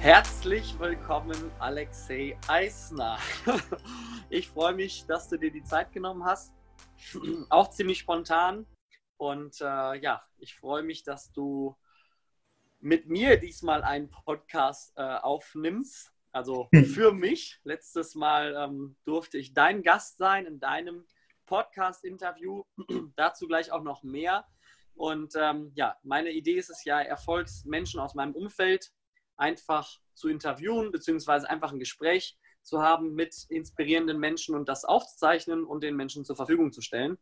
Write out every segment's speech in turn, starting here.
Herzlich willkommen, Alexei Eisner. Ich freue mich, dass du dir die Zeit genommen hast. Auch ziemlich spontan. Und äh, ja, ich freue mich, dass du mit mir diesmal einen Podcast äh, aufnimmst. Also für mich. Letztes Mal ähm, durfte ich dein Gast sein in deinem Podcast-Interview. Dazu gleich auch noch mehr. Und ähm, ja, meine Idee ist es ja, Erfolgsmenschen aus meinem Umfeld einfach zu interviewen, beziehungsweise einfach ein Gespräch zu haben mit inspirierenden Menschen und das aufzuzeichnen und den Menschen zur Verfügung zu stellen,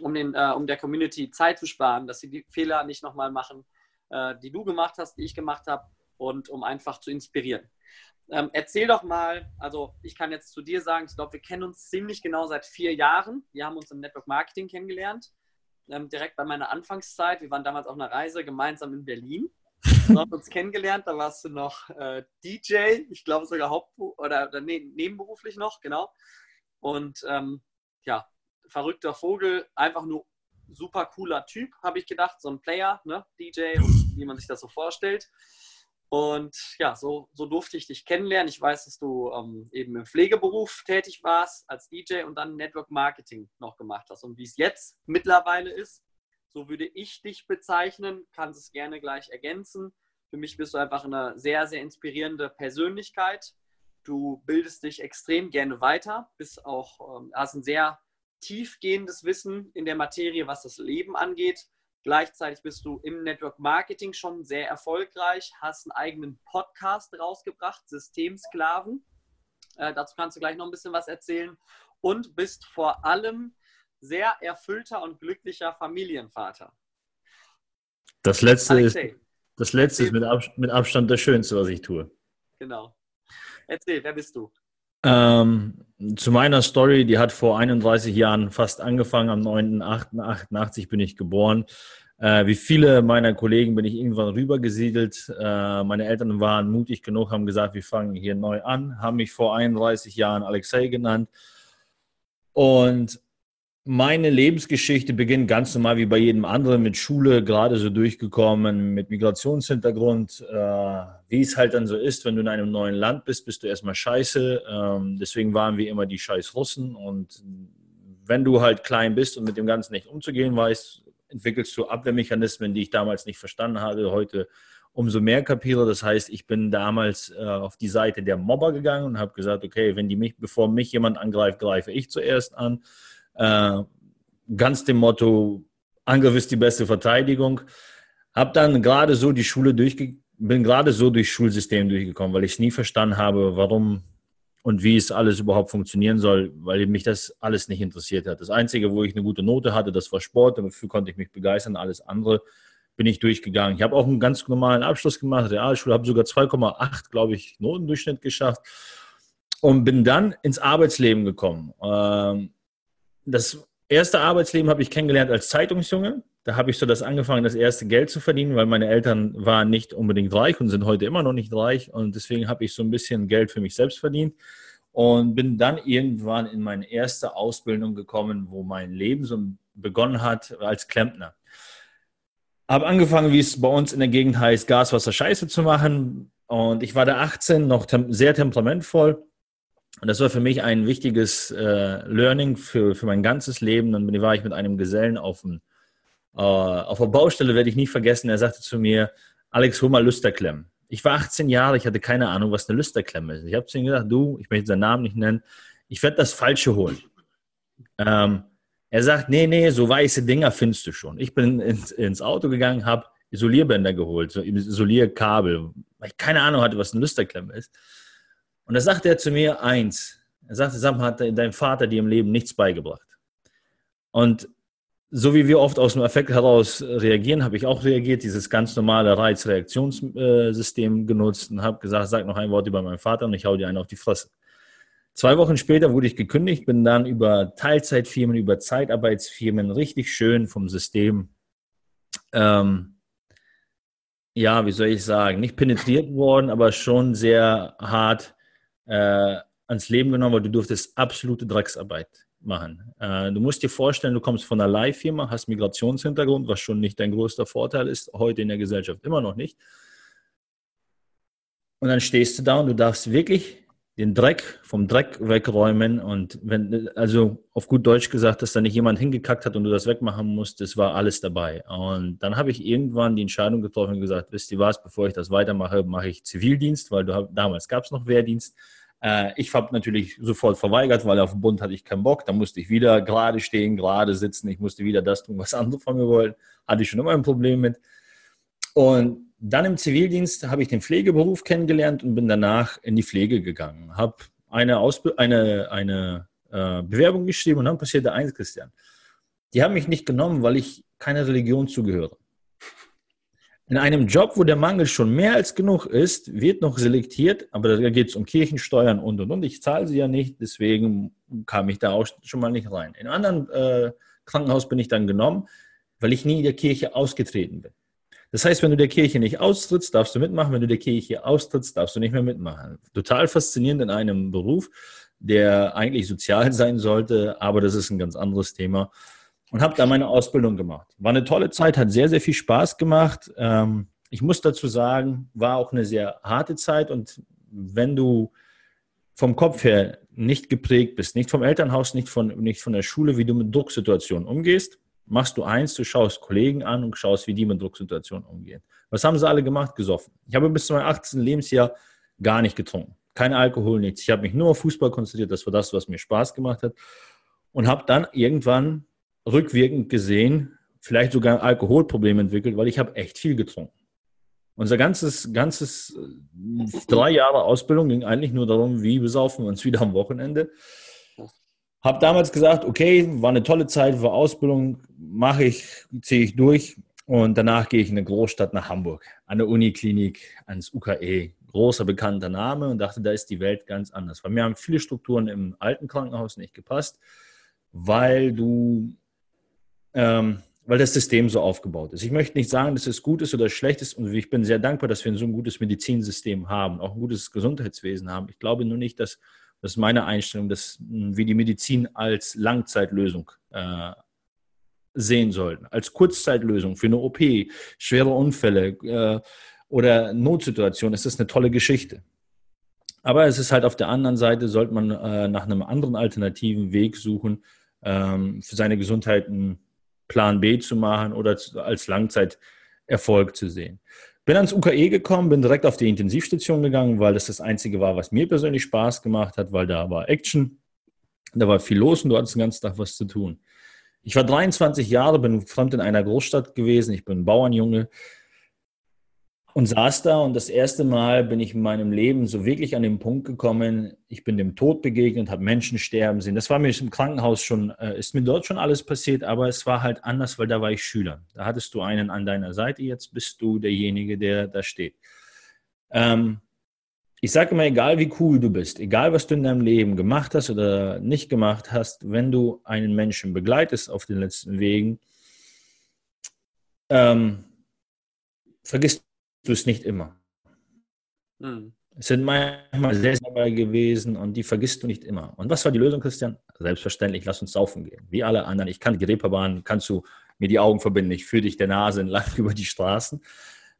um, den, äh, um der Community Zeit zu sparen, dass sie die Fehler nicht nochmal machen, äh, die du gemacht hast, die ich gemacht habe und um einfach zu inspirieren. Ähm, erzähl doch mal, also ich kann jetzt zu dir sagen, ich glaube, wir kennen uns ziemlich genau seit vier Jahren. Wir haben uns im Network Marketing kennengelernt, ähm, direkt bei meiner Anfangszeit. Wir waren damals auf einer Reise gemeinsam in Berlin wir haben uns kennengelernt, da warst du noch äh, DJ, ich glaube sogar Hauptberuf oder, oder nee, nebenberuflich noch, genau. Und ähm, ja, verrückter Vogel, einfach nur super cooler Typ, habe ich gedacht, so ein Player, ne, DJ, wie man sich das so vorstellt. Und ja, so, so durfte ich dich kennenlernen. Ich weiß, dass du ähm, eben im Pflegeberuf tätig warst als DJ und dann Network Marketing noch gemacht hast. Und wie es jetzt mittlerweile ist, so würde ich dich bezeichnen, kannst es gerne gleich ergänzen. Für mich bist du einfach eine sehr, sehr inspirierende Persönlichkeit. Du bildest dich extrem gerne weiter, bist auch, ähm, hast ein sehr tiefgehendes Wissen in der Materie, was das Leben angeht. Gleichzeitig bist du im Network Marketing schon sehr erfolgreich, hast einen eigenen Podcast rausgebracht, Systemsklaven. Äh, dazu kannst du gleich noch ein bisschen was erzählen. Und bist vor allem sehr erfüllter und glücklicher Familienvater. Das letzte Alexei. ist, das letzte ist mit, Ab, mit Abstand das Schönste, was ich tue. Genau. Erzähl, wer bist du? Ähm, zu meiner Story, die hat vor 31 Jahren fast angefangen. Am 9.8.88 bin ich geboren. Äh, wie viele meiner Kollegen bin ich irgendwann rübergesiedelt. Äh, meine Eltern waren mutig genug, haben gesagt, wir fangen hier neu an, haben mich vor 31 Jahren Alexei genannt. Und meine Lebensgeschichte beginnt ganz normal wie bei jedem anderen mit Schule, gerade so durchgekommen, mit Migrationshintergrund. Äh, wie es halt dann so ist, wenn du in einem neuen Land bist, bist du erstmal scheiße. Ähm, deswegen waren wir immer die scheiß Russen. Und wenn du halt klein bist und mit dem Ganzen nicht umzugehen weißt, entwickelst du Abwehrmechanismen, die ich damals nicht verstanden hatte, heute umso mehr kapiere. Das heißt, ich bin damals äh, auf die Seite der Mobber gegangen und habe gesagt, okay, wenn die mich, bevor mich jemand angreift, greife ich zuerst an äh, ganz dem Motto, Angriff ist die beste Verteidigung. Hab dann gerade so die Schule durchge bin gerade so durchs Schulsystem durchgekommen, weil ich nie verstanden habe, warum und wie es alles überhaupt funktionieren soll, weil mich das alles nicht interessiert hat. Das Einzige, wo ich eine gute Note hatte, das war Sport, dafür konnte ich mich begeistern. Alles andere bin ich durchgegangen. Ich habe auch einen ganz normalen Abschluss gemacht, Realschule, habe sogar 2,8, glaube ich, Notendurchschnitt geschafft und bin dann ins Arbeitsleben gekommen. Ähm, das erste Arbeitsleben habe ich kennengelernt als Zeitungsjunge. Da habe ich so das angefangen, das erste Geld zu verdienen, weil meine Eltern waren nicht unbedingt reich und sind heute immer noch nicht reich. Und deswegen habe ich so ein bisschen Geld für mich selbst verdient und bin dann irgendwann in meine erste Ausbildung gekommen, wo mein Leben so begonnen hat als Klempner. Habe angefangen, wie es bei uns in der Gegend heißt, Gas, Wasser, Scheiße zu machen. Und ich war da 18, noch tem sehr temperamentvoll und das war für mich ein wichtiges äh, Learning für, für mein ganzes Leben. Dann war ich mit einem Gesellen auf, dem, äh, auf der Baustelle, werde ich nie vergessen. Er sagte zu mir, Alex, hol mal Lüsterklemmen. Ich war 18 Jahre, ich hatte keine Ahnung, was eine Lüsterklemme ist. Ich habe zu ihm gesagt, du, ich möchte seinen Namen nicht nennen, ich werde das Falsche holen. Ähm, er sagt, nee, nee, so weiße Dinger findest du schon. Ich bin ins, ins Auto gegangen, habe Isolierbänder geholt, so Isolierkabel, weil ich keine Ahnung hatte, was eine Lüsterklemme ist. Und da sagte er zu mir eins. Er sagte, Sam, hat dein Vater dir im Leben nichts beigebracht. Und so wie wir oft aus dem Effekt heraus reagieren, habe ich auch reagiert, dieses ganz normale Reizreaktionssystem genutzt und habe gesagt, sag noch ein Wort über meinen Vater und ich hau dir einen auf die Fresse. Zwei Wochen später wurde ich gekündigt, bin dann über Teilzeitfirmen, über Zeitarbeitsfirmen richtig schön vom System, ähm, ja, wie soll ich sagen, nicht penetriert worden, aber schon sehr hart äh, ans Leben genommen, weil du durftest absolute Drecksarbeit machen. Äh, du musst dir vorstellen, du kommst von einer Leihfirma, hast Migrationshintergrund, was schon nicht dein größter Vorteil ist, heute in der Gesellschaft immer noch nicht. Und dann stehst du da und du darfst wirklich den Dreck vom Dreck wegräumen. Und wenn, also auf gut Deutsch gesagt, dass da nicht jemand hingekackt hat und du das wegmachen musst, das war alles dabei. Und dann habe ich irgendwann die Entscheidung getroffen und gesagt, wisst ihr was, bevor ich das weitermache, mache ich Zivildienst, weil du, damals gab es noch Wehrdienst. Äh, ich habe natürlich sofort verweigert, weil auf dem Bund hatte ich keinen Bock. Da musste ich wieder gerade stehen, gerade sitzen. Ich musste wieder das tun, was andere von mir wollten. Hatte ich schon immer ein Problem mit. Und dann im Zivildienst habe ich den Pflegeberuf kennengelernt und bin danach in die Pflege gegangen. Habe eine, Ausb eine, eine äh, Bewerbung geschrieben und dann passierte eins, Christian. Die haben mich nicht genommen, weil ich keiner Religion zugehöre. In einem Job, wo der Mangel schon mehr als genug ist, wird noch selektiert, aber da geht es um Kirchensteuern und und und. Ich zahle sie ja nicht, deswegen kam ich da auch schon mal nicht rein. In einem anderen äh, Krankenhaus bin ich dann genommen, weil ich nie in der Kirche ausgetreten bin. Das heißt, wenn du der Kirche nicht austrittst, darfst du mitmachen. Wenn du der Kirche austrittst, darfst du nicht mehr mitmachen. Total faszinierend in einem Beruf, der eigentlich sozial sein sollte, aber das ist ein ganz anderes Thema. Und habe da meine Ausbildung gemacht. War eine tolle Zeit, hat sehr, sehr viel Spaß gemacht. Ähm, ich muss dazu sagen, war auch eine sehr harte Zeit. Und wenn du vom Kopf her nicht geprägt bist, nicht vom Elternhaus, nicht von, nicht von der Schule, wie du mit Drucksituationen umgehst, machst du eins, du schaust Kollegen an und schaust, wie die mit Drucksituationen umgehen. Was haben sie alle gemacht? Gesoffen. Ich habe bis zu meinem 18. Lebensjahr gar nicht getrunken. Kein Alkohol, nichts. Ich habe mich nur auf Fußball konzentriert. Das war das, was mir Spaß gemacht hat. Und habe dann irgendwann rückwirkend gesehen, vielleicht sogar ein Alkoholproblem entwickelt, weil ich habe echt viel getrunken. Unser ganzes, ganzes äh, drei Jahre Ausbildung ging eigentlich nur darum, wie besaufen wir uns wieder am Wochenende. Habe damals gesagt, okay, war eine tolle Zeit, war Ausbildung, mache ich, ziehe ich durch und danach gehe ich in eine Großstadt nach Hamburg, an der Uniklinik, ans UKE. Großer bekannter Name und dachte, da ist die Welt ganz anders. Weil mir haben viele Strukturen im alten Krankenhaus nicht gepasst, weil du, ähm, weil das System so aufgebaut ist. Ich möchte nicht sagen, dass es gut ist oder schlecht ist und ich bin sehr dankbar, dass wir so ein gutes Medizinsystem haben, auch ein gutes Gesundheitswesen haben. Ich glaube nur nicht, dass das ist meine Einstellung, dass wir die Medizin als Langzeitlösung äh, sehen sollten, als Kurzzeitlösung für eine OP, schwere Unfälle äh, oder Notsituationen ist das eine tolle Geschichte. Aber es ist halt auf der anderen Seite, sollte man äh, nach einem anderen alternativen Weg suchen, ähm, für seine Gesundheit einen Plan B zu machen oder als Langzeiterfolg zu sehen. Bin ans UKE gekommen, bin direkt auf die Intensivstation gegangen, weil das das Einzige war, was mir persönlich Spaß gemacht hat, weil da war Action, da war viel los und du hattest den ganzen Tag was zu tun. Ich war 23 Jahre, bin fremd in einer Großstadt gewesen, ich bin Bauernjunge, und saß da und das erste Mal bin ich in meinem Leben so wirklich an den Punkt gekommen, ich bin dem Tod begegnet, habe Menschen sterben sehen. Das war mir im Krankenhaus schon, äh, ist mir dort schon alles passiert, aber es war halt anders, weil da war ich Schüler. Da hattest du einen an deiner Seite, jetzt bist du derjenige, der da steht. Ähm, ich sage immer, egal wie cool du bist, egal was du in deinem Leben gemacht hast oder nicht gemacht hast, wenn du einen Menschen begleitest auf den letzten Wegen, ähm, vergiss du es nicht immer. Mhm. Es sind manchmal sehr, sehr dabei gewesen und die vergisst du nicht immer. Und was war die Lösung, Christian? Selbstverständlich, lass uns saufen gehen. Wie alle anderen. Ich kann die Reeperbahn, kannst du mir die Augen verbinden. Ich führe dich der Nase entlang über die Straßen.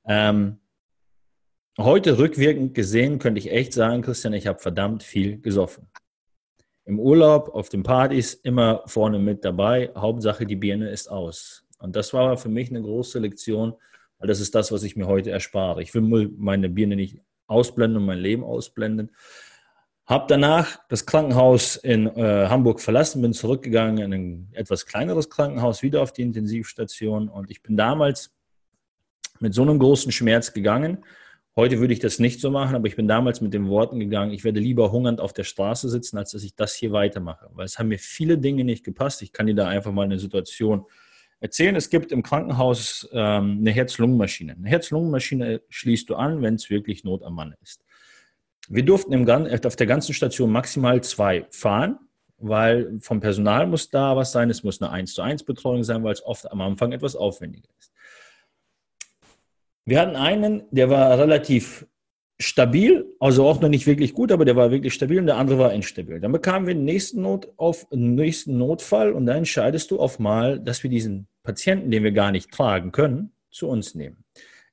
Ähm, heute rückwirkend gesehen könnte ich echt sagen, Christian, ich habe verdammt viel gesoffen. Im Urlaub, auf den Partys, immer vorne mit dabei. Hauptsache, die Birne ist aus. Und das war für mich eine große Lektion, weil das ist das, was ich mir heute erspare. Ich will meine Birne nicht ausblenden und mein Leben ausblenden. Habe danach das Krankenhaus in äh, Hamburg verlassen, bin zurückgegangen in ein etwas kleineres Krankenhaus, wieder auf die Intensivstation. Und ich bin damals mit so einem großen Schmerz gegangen. Heute würde ich das nicht so machen, aber ich bin damals mit den Worten gegangen, ich werde lieber hungernd auf der Straße sitzen, als dass ich das hier weitermache. Weil es haben mir viele Dinge nicht gepasst. Ich kann dir da einfach mal eine Situation erzählen, es gibt im Krankenhaus ähm, eine Herz-Lungen-Maschine. Eine Herz-Lungen-Maschine schließt du an, wenn es wirklich Not am Mann ist. Wir durften im, auf der ganzen Station maximal zwei fahren, weil vom Personal muss da was sein, es muss eine 1 zu 1 Betreuung sein, weil es oft am Anfang etwas aufwendiger ist. Wir hatten einen, der war relativ stabil, also auch noch nicht wirklich gut, aber der war wirklich stabil und der andere war instabil. Dann bekamen wir den nächsten, Not auf, nächsten Notfall und da entscheidest du auf mal, dass wir diesen Patienten, den wir gar nicht tragen können, zu uns nehmen.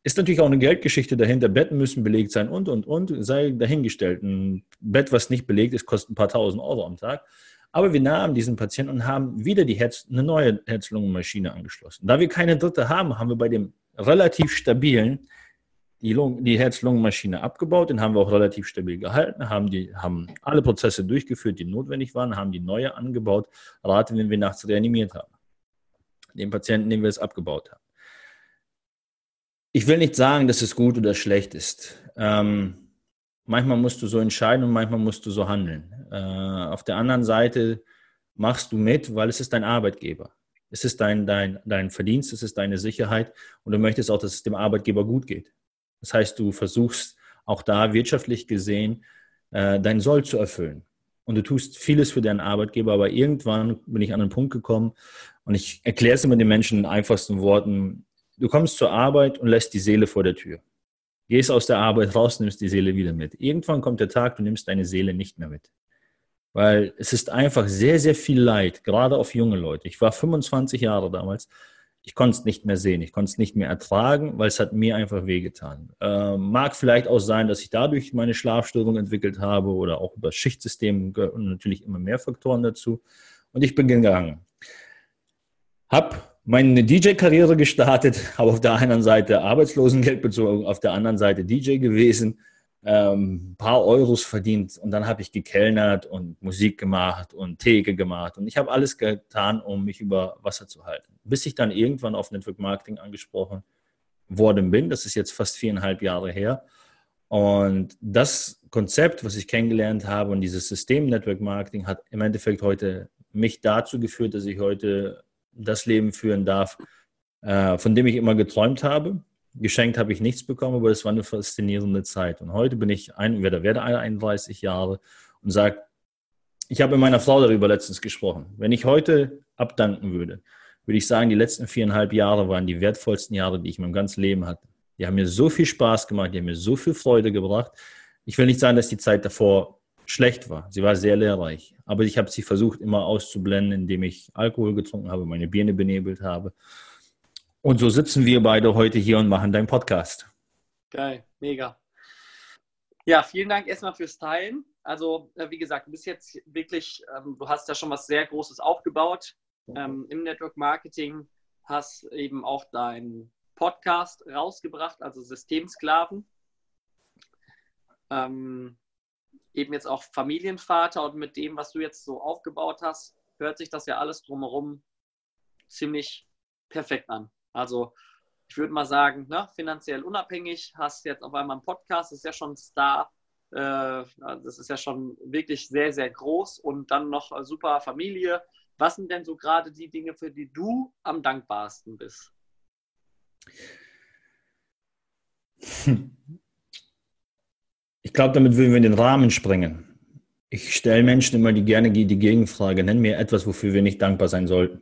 Ist natürlich auch eine Geldgeschichte dahinter. Betten müssen belegt sein und, und, und. Sei dahingestellt. Ein Bett, was nicht belegt ist, kostet ein paar tausend Euro am Tag. Aber wir nahmen diesen Patienten und haben wieder die Herz, eine neue Herz-Lungen-Maschine angeschlossen. Da wir keine dritte haben, haben wir bei dem relativ stabilen die, die Herz-Lungen-Maschine abgebaut, den haben wir auch relativ stabil gehalten, haben, die, haben alle Prozesse durchgeführt, die notwendig waren, haben die neue angebaut, rate, wenn wir nachts reanimiert haben. Den Patienten, den wir es abgebaut haben. Ich will nicht sagen, dass es gut oder schlecht ist. Ähm, manchmal musst du so entscheiden und manchmal musst du so handeln. Äh, auf der anderen Seite machst du mit, weil es ist dein Arbeitgeber. Es ist dein, dein, dein Verdienst, es ist deine Sicherheit und du möchtest auch, dass es dem Arbeitgeber gut geht. Das heißt, du versuchst auch da wirtschaftlich gesehen äh, deinen Soll zu erfüllen. Und du tust vieles für deinen Arbeitgeber, aber irgendwann bin ich an einen Punkt gekommen und ich erkläre es immer den Menschen in einfachsten Worten. Du kommst zur Arbeit und lässt die Seele vor der Tür. Gehst aus der Arbeit raus, nimmst die Seele wieder mit. Irgendwann kommt der Tag, du nimmst deine Seele nicht mehr mit. Weil es ist einfach sehr, sehr viel Leid, gerade auf junge Leute. Ich war 25 Jahre damals ich konnte es nicht mehr sehen, ich konnte es nicht mehr ertragen, weil es hat mir einfach wehgetan. Äh, mag vielleicht auch sein, dass ich dadurch meine Schlafstörung entwickelt habe oder auch über Schichtsystem und natürlich immer mehr Faktoren dazu. Und ich bin gegangen. Hab meine DJ-Karriere gestartet, habe auf der einen Seite Arbeitslosengeld bezogen, auf der anderen Seite DJ gewesen ähm, paar Euros verdient und dann habe ich gekellnert und Musik gemacht und Theke gemacht und ich habe alles getan, um mich über Wasser zu halten. Bis ich dann irgendwann auf Network Marketing angesprochen worden bin. Das ist jetzt fast viereinhalb Jahre her. Und das Konzept, was ich kennengelernt habe und dieses System Network Marketing hat im Endeffekt heute mich dazu geführt, dass ich heute das Leben führen darf, äh, von dem ich immer geträumt habe Geschenkt habe ich nichts bekommen, aber es war eine faszinierende Zeit. Und heute bin ich ein, werde, werde 31 Jahre und sage, ich habe mit meiner Frau darüber letztens gesprochen. Wenn ich heute abdanken würde, würde ich sagen, die letzten viereinhalb Jahre waren die wertvollsten Jahre, die ich in meinem ganzen Leben hatte. Die haben mir so viel Spaß gemacht, die haben mir so viel Freude gebracht. Ich will nicht sagen, dass die Zeit davor schlecht war. Sie war sehr lehrreich. Aber ich habe sie versucht, immer auszublenden, indem ich Alkohol getrunken habe, meine Birne benebelt habe und so sitzen wir beide heute hier und machen deinen Podcast. Geil, mega. Ja, vielen Dank erstmal fürs Teilen. Also, äh, wie gesagt, du bist jetzt wirklich, ähm, du hast ja schon was sehr Großes aufgebaut ähm, im Network Marketing, hast eben auch deinen Podcast rausgebracht, also Systemsklaven. Ähm, eben jetzt auch Familienvater und mit dem, was du jetzt so aufgebaut hast, hört sich das ja alles drumherum ziemlich perfekt an. Also ich würde mal sagen, ne, finanziell unabhängig, hast jetzt auf einmal einen Podcast, ist ja schon ein Star. Äh, das ist ja schon wirklich sehr, sehr groß und dann noch super Familie. Was sind denn so gerade die Dinge, für die du am dankbarsten bist? Ich glaube, damit würden wir in den Rahmen springen. Ich stelle Menschen immer die gerne die Gegenfrage, nenn mir etwas, wofür wir nicht dankbar sein sollten.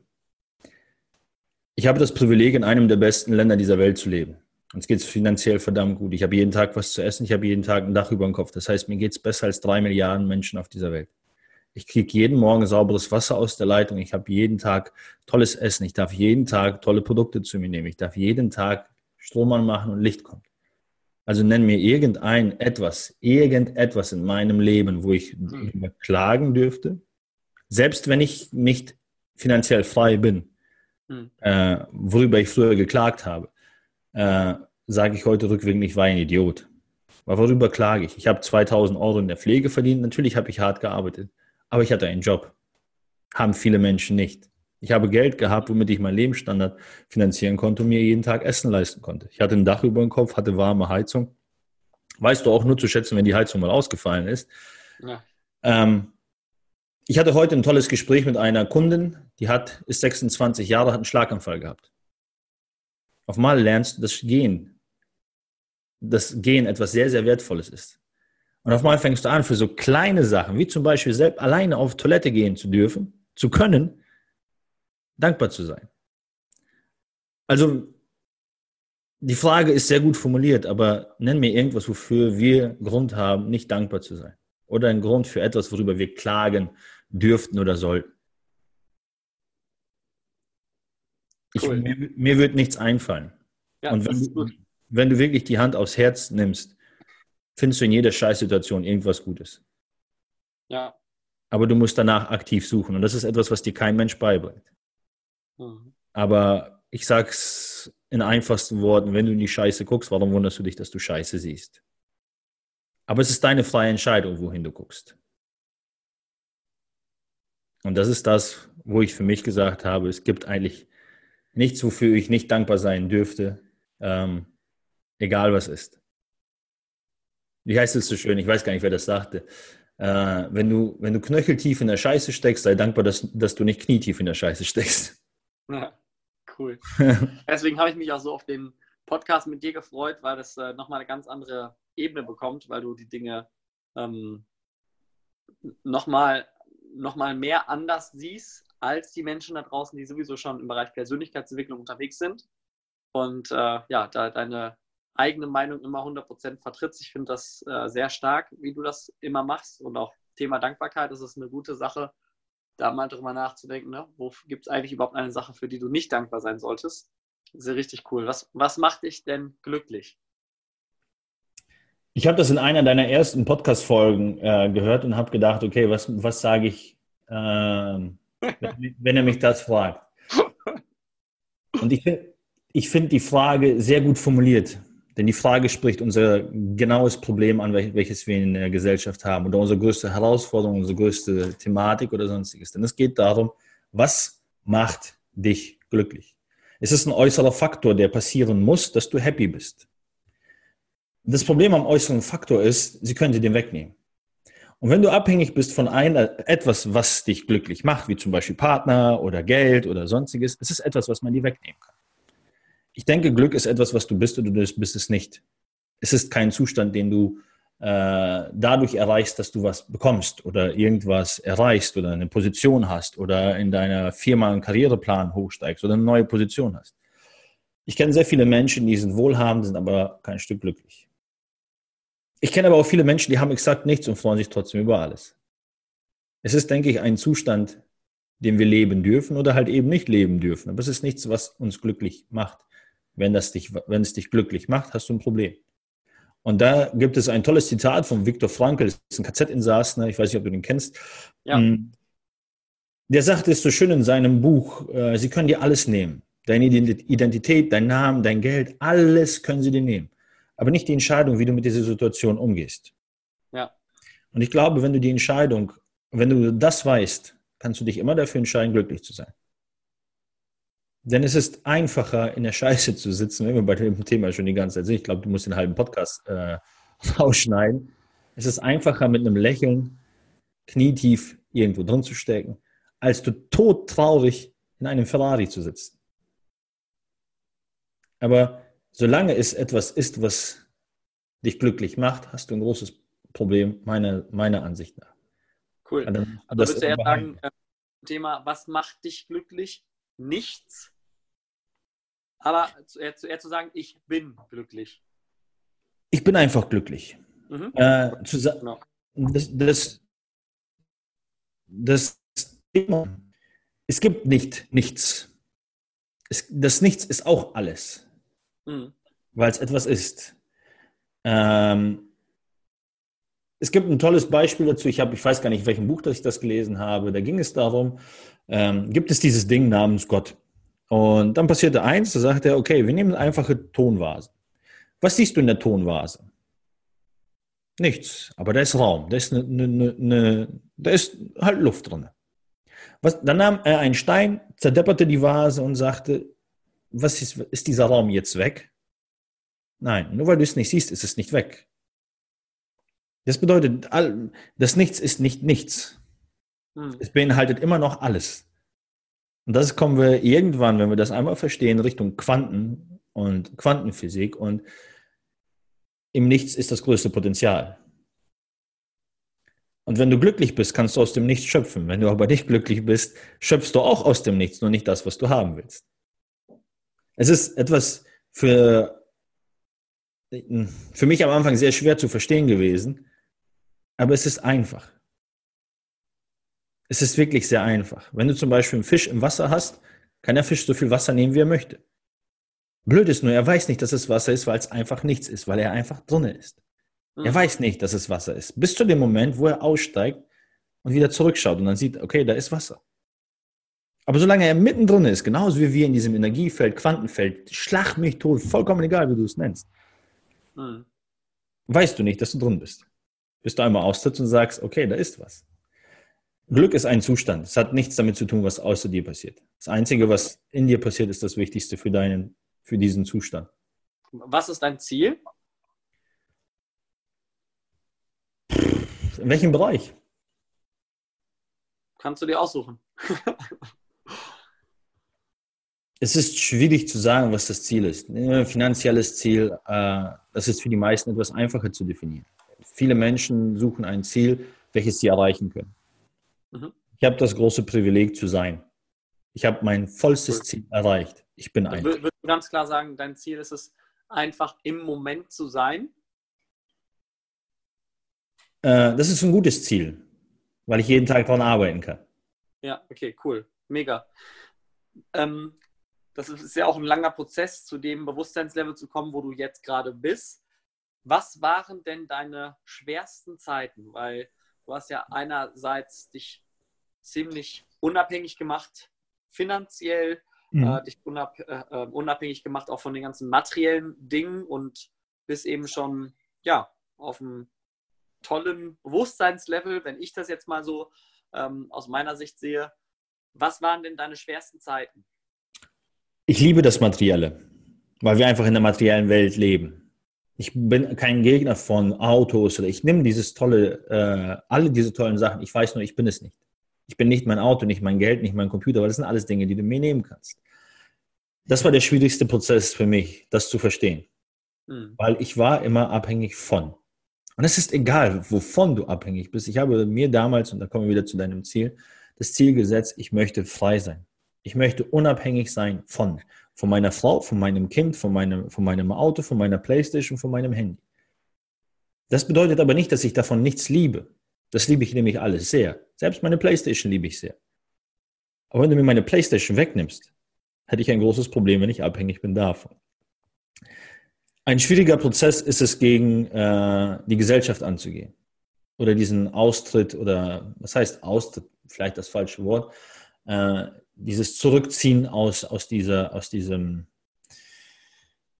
Ich habe das Privileg, in einem der besten Länder dieser Welt zu leben. Uns geht es finanziell verdammt gut. Ich habe jeden Tag was zu essen, ich habe jeden Tag ein Dach über dem Kopf. Das heißt, mir geht es besser als drei Milliarden Menschen auf dieser Welt. Ich kriege jeden Morgen sauberes Wasser aus der Leitung. Ich habe jeden Tag tolles Essen. Ich darf jeden Tag tolle Produkte zu mir nehmen. Ich darf jeden Tag Strom anmachen und Licht kommt. Also nenn mir irgendein etwas, irgendetwas in meinem Leben, wo ich hm. klagen dürfte. Selbst wenn ich nicht finanziell frei bin, hm. äh, worüber ich früher geklagt habe, äh, sage ich heute rückwirkend, ich war ein Idiot. Aber worüber klage ich? Ich habe 2000 Euro in der Pflege verdient. Natürlich habe ich hart gearbeitet, aber ich hatte einen Job. Haben viele Menschen nicht. Ich habe Geld gehabt, womit ich meinen Lebensstandard finanzieren konnte und mir jeden Tag Essen leisten konnte. Ich hatte ein Dach über dem Kopf, hatte warme Heizung. Weißt du auch nur zu schätzen, wenn die Heizung mal ausgefallen ist. Ja. Ähm, ich hatte heute ein tolles Gespräch mit einer Kundin, die hat, ist 26 Jahre, hat einen Schlaganfall gehabt. Auf einmal lernst du das Gehen, das Gehen etwas sehr, sehr Wertvolles ist. Und auf einmal fängst du an, für so kleine Sachen, wie zum Beispiel selbst alleine auf Toilette gehen zu dürfen, zu können, dankbar zu sein. Also, die Frage ist sehr gut formuliert, aber nenn mir irgendwas, wofür wir Grund haben, nicht dankbar zu sein. Oder einen Grund für etwas, worüber wir klagen dürften oder sollten. Ich, mir, mir, wird nichts einfallen. Ja, und wenn, wenn du wirklich die Hand aufs Herz nimmst, findest du in jeder Scheißsituation irgendwas Gutes. Ja. Aber du musst danach aktiv suchen. Und das ist etwas, was dir kein Mensch beibringt. Aber ich sag's in einfachsten Worten, wenn du in die Scheiße guckst, warum wunderst du dich, dass du Scheiße siehst? Aber es ist deine freie Entscheidung, wohin du guckst. Und das ist das, wo ich für mich gesagt habe, es gibt eigentlich nichts, wofür ich nicht dankbar sein dürfte, ähm, egal was ist. Wie heißt es so schön? Ich weiß gar nicht, wer das sagte. Äh, wenn, du, wenn du knöcheltief in der Scheiße steckst, sei dankbar, dass, dass du nicht knietief in der Scheiße steckst. Ja, cool. Deswegen habe ich mich auch so auf den Podcast mit dir gefreut, weil das äh, nochmal eine ganz andere Ebene bekommt, weil du die Dinge ähm, nochmal noch mal mehr anders siehst als die Menschen da draußen, die sowieso schon im Bereich Persönlichkeitsentwicklung unterwegs sind. Und äh, ja, da deine eigene Meinung immer 100% vertrittst. Ich finde das äh, sehr stark, wie du das immer machst. Und auch Thema Dankbarkeit, das ist eine gute Sache, da mal drüber nachzudenken, ne? wo gibt es eigentlich überhaupt eine Sache, für die du nicht dankbar sein solltest. Sehr richtig cool. Was, was macht dich denn glücklich? Ich habe das in einer deiner ersten Podcast-Folgen äh, gehört und habe gedacht, okay, was, was sage ich, äh, wenn, wenn er mich das fragt? Und ich finde ich find die Frage sehr gut formuliert. Denn die Frage spricht unser genaues Problem an, welches wir in der Gesellschaft haben oder unsere größte Herausforderung, unsere größte Thematik oder sonstiges. Denn es geht darum, was macht dich glücklich? Es ist ein äußerer Faktor, der passieren muss, dass du happy bist. Das Problem am äußeren Faktor ist, sie können dir den wegnehmen. Und wenn du abhängig bist von einer, etwas, was dich glücklich macht, wie zum Beispiel Partner oder Geld oder sonstiges, es ist etwas, was man dir wegnehmen kann. Ich denke, Glück ist etwas, was du bist oder du bist es nicht. Es ist kein Zustand, den du äh, dadurch erreichst, dass du was bekommst oder irgendwas erreichst oder eine Position hast oder in deiner Firma einen Karriereplan hochsteigst oder eine neue Position hast. Ich kenne sehr viele Menschen, die sind wohlhabend, sind aber kein Stück glücklich. Ich kenne aber auch viele Menschen, die haben exakt nichts und freuen sich trotzdem über alles. Es ist, denke ich, ein Zustand, den wir leben dürfen oder halt eben nicht leben dürfen. Aber es ist nichts, was uns glücklich macht. Wenn, das dich, wenn es dich glücklich macht, hast du ein Problem. Und da gibt es ein tolles Zitat von Viktor Frankl, das ist ein KZ-Insass, ne? ich weiß nicht, ob du den kennst. Ja. Mm. Der sagt es so schön in seinem Buch, äh, sie können dir alles nehmen. Deine Identität, dein Name, dein Geld, alles können sie dir nehmen. Aber nicht die Entscheidung, wie du mit dieser Situation umgehst. Ja. Und ich glaube, wenn du die Entscheidung, wenn du das weißt, kannst du dich immer dafür entscheiden, glücklich zu sein. Denn es ist einfacher, in der Scheiße zu sitzen, wenn wir bei dem Thema schon die ganze Zeit sind. Ich glaube, du musst den halben Podcast äh, rausschneiden. Es ist einfacher, mit einem Lächeln knietief irgendwo drin zu stecken, als du todtraurig in einem Ferrari zu sitzen. Aber solange es etwas ist, was dich glücklich macht, hast du ein großes Problem, meiner, meiner Ansicht nach. Cool. Also, also würdest du eher sagen, äh, Thema, was macht dich glücklich? Nichts. Aber eher zu, eher zu sagen, ich bin glücklich. Ich bin einfach glücklich. Mhm. Äh, zu, genau. das, das, das Thema, es gibt nicht nichts. Es, das Nichts ist auch alles. Mhm. Weil es etwas ist. Ähm, es gibt ein tolles Beispiel dazu. Ich, hab, ich weiß gar nicht, in welchem Buch dass ich das gelesen habe. Da ging es darum, ähm, gibt es dieses Ding namens Gott. Und dann passierte eins, da sagte er, okay, wir nehmen eine einfache Tonvase. Was siehst du in der Tonvase? Nichts, aber da ist Raum, da ist, eine, eine, eine, da ist halt Luft drin. Was, dann nahm er einen Stein, zerdepperte die Vase und sagte, was ist, ist dieser Raum jetzt weg? Nein, nur weil du es nicht siehst, ist es nicht weg. Das bedeutet, das Nichts ist nicht nichts. Hm. Es beinhaltet immer noch alles. Und das kommen wir irgendwann, wenn wir das einmal verstehen, Richtung Quanten und Quantenphysik. Und im Nichts ist das größte Potenzial. Und wenn du glücklich bist, kannst du aus dem Nichts schöpfen. Wenn du aber nicht glücklich bist, schöpfst du auch aus dem Nichts, nur nicht das, was du haben willst. Es ist etwas für, für mich am Anfang sehr schwer zu verstehen gewesen, aber es ist einfach. Es ist wirklich sehr einfach. Wenn du zum Beispiel einen Fisch im Wasser hast, kann der Fisch so viel Wasser nehmen, wie er möchte. Blöd ist nur, er weiß nicht, dass es Wasser ist, weil es einfach nichts ist, weil er einfach drin ist. Mhm. Er weiß nicht, dass es Wasser ist. Bis zu dem Moment, wo er aussteigt und wieder zurückschaut und dann sieht, okay, da ist Wasser. Aber solange er mittendrin ist, genauso wie wir in diesem Energiefeld, Quantenfeld, schlag mich tot, vollkommen egal, wie du es nennst, mhm. weißt du nicht, dass du drin bist. Bis du einmal austrittst und sagst, okay, da ist was. Glück ist ein Zustand. Es hat nichts damit zu tun, was außer dir passiert. Das Einzige, was in dir passiert, ist das Wichtigste für deinen, für diesen Zustand. Was ist dein Ziel? In welchem Bereich? Kannst du dir aussuchen. es ist schwierig zu sagen, was das Ziel ist. Ein finanzielles Ziel, äh, das ist für die meisten etwas einfacher zu definieren. Viele Menschen suchen ein Ziel, welches sie erreichen können. Mhm. Ich habe das große Privileg zu sein. Ich habe mein vollstes Ziel erreicht. Ich bin ein. Ich würde ganz klar sagen, dein Ziel ist es, einfach im Moment zu sein? Äh, das ist ein gutes Ziel, weil ich jeden Tag daran arbeiten kann. Ja, okay, cool. Mega. Ähm, das ist ja auch ein langer Prozess, zu dem Bewusstseinslevel zu kommen, wo du jetzt gerade bist. Was waren denn deine schwersten Zeiten? Weil du hast ja einerseits dich ziemlich unabhängig gemacht, finanziell, mhm. äh, dich unab, äh, äh, unabhängig gemacht auch von den ganzen materiellen Dingen und bist eben schon ja, auf einem tollen Bewusstseinslevel, wenn ich das jetzt mal so ähm, aus meiner Sicht sehe. Was waren denn deine schwersten Zeiten? Ich liebe das Materielle, weil wir einfach in der materiellen Welt leben. Ich bin kein Gegner von Autos oder ich nehme dieses tolle, äh, alle diese tollen Sachen. Ich weiß nur, ich bin es nicht. Ich bin nicht mein Auto, nicht mein Geld, nicht mein Computer, weil das sind alles Dinge, die du mir nehmen kannst. Das war der schwierigste Prozess für mich, das zu verstehen. Mhm. Weil ich war immer abhängig von. Und es ist egal, wovon du abhängig bist. Ich habe mir damals, und da kommen wir wieder zu deinem Ziel, das Ziel gesetzt, ich möchte frei sein. Ich möchte unabhängig sein von von meiner Frau, von meinem Kind, von meinem, von meinem Auto, von meiner Playstation, von meinem Handy. Das bedeutet aber nicht, dass ich davon nichts liebe. Das liebe ich nämlich alles sehr. Selbst meine Playstation liebe ich sehr. Aber wenn du mir meine Playstation wegnimmst, hätte ich ein großes Problem, wenn ich abhängig bin davon. Ein schwieriger Prozess ist es, gegen äh, die Gesellschaft anzugehen. Oder diesen Austritt, oder was heißt Austritt, vielleicht das falsche Wort, äh, dieses Zurückziehen aus, aus, dieser, aus diesem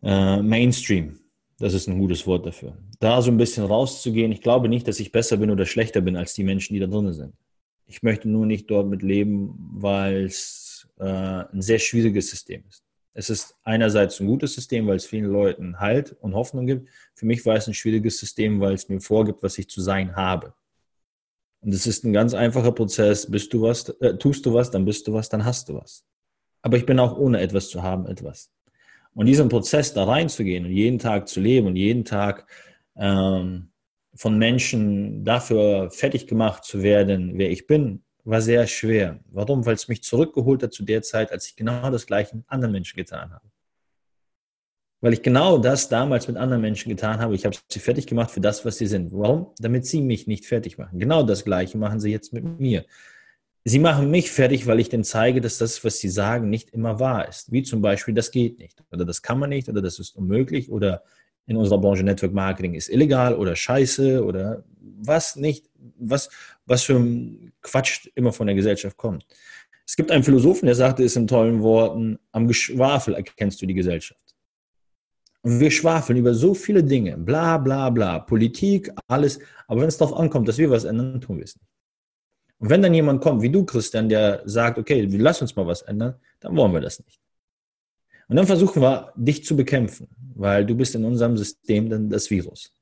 äh, Mainstream. Das ist ein gutes Wort dafür. Da so ein bisschen rauszugehen. Ich glaube nicht, dass ich besser bin oder schlechter bin als die Menschen, die da drin sind. Ich möchte nur nicht dort mit leben, weil es äh, ein sehr schwieriges System ist. Es ist einerseits ein gutes System, weil es vielen Leuten Halt und Hoffnung gibt. Für mich war es ein schwieriges System, weil es mir vorgibt, was ich zu sein habe. Und es ist ein ganz einfacher Prozess. Bist du was, äh, tust du was, dann bist du was, dann hast du was. Aber ich bin auch ohne etwas zu haben etwas. Und diesen Prozess da reinzugehen und jeden Tag zu leben und jeden Tag ähm, von Menschen dafür fertig gemacht zu werden, wer ich bin, war sehr schwer. Warum? Weil es mich zurückgeholt hat zu der Zeit, als ich genau das Gleiche anderen Menschen getan habe. Weil ich genau das damals mit anderen Menschen getan habe. Ich habe sie fertig gemacht für das, was sie sind. Warum? Damit sie mich nicht fertig machen. Genau das Gleiche machen sie jetzt mit mir. Sie machen mich fertig, weil ich denen zeige, dass das, was sie sagen, nicht immer wahr ist. Wie zum Beispiel, das geht nicht. Oder das kann man nicht. Oder das ist unmöglich. Oder in unserer Branche Network Marketing ist illegal oder scheiße oder was nicht, was, was für ein Quatsch immer von der Gesellschaft kommt. Es gibt einen Philosophen, der sagte es in tollen Worten, am Geschwafel erkennst du die Gesellschaft. Und wir schwafeln über so viele Dinge, bla bla bla, Politik, alles. Aber wenn es darauf ankommt, dass wir was ändern, tun wir es nicht. Und wenn dann jemand kommt, wie du, Christian, der sagt, okay, lass uns mal was ändern, dann wollen wir das nicht. Und dann versuchen wir, dich zu bekämpfen, weil du bist in unserem System dann das Virus.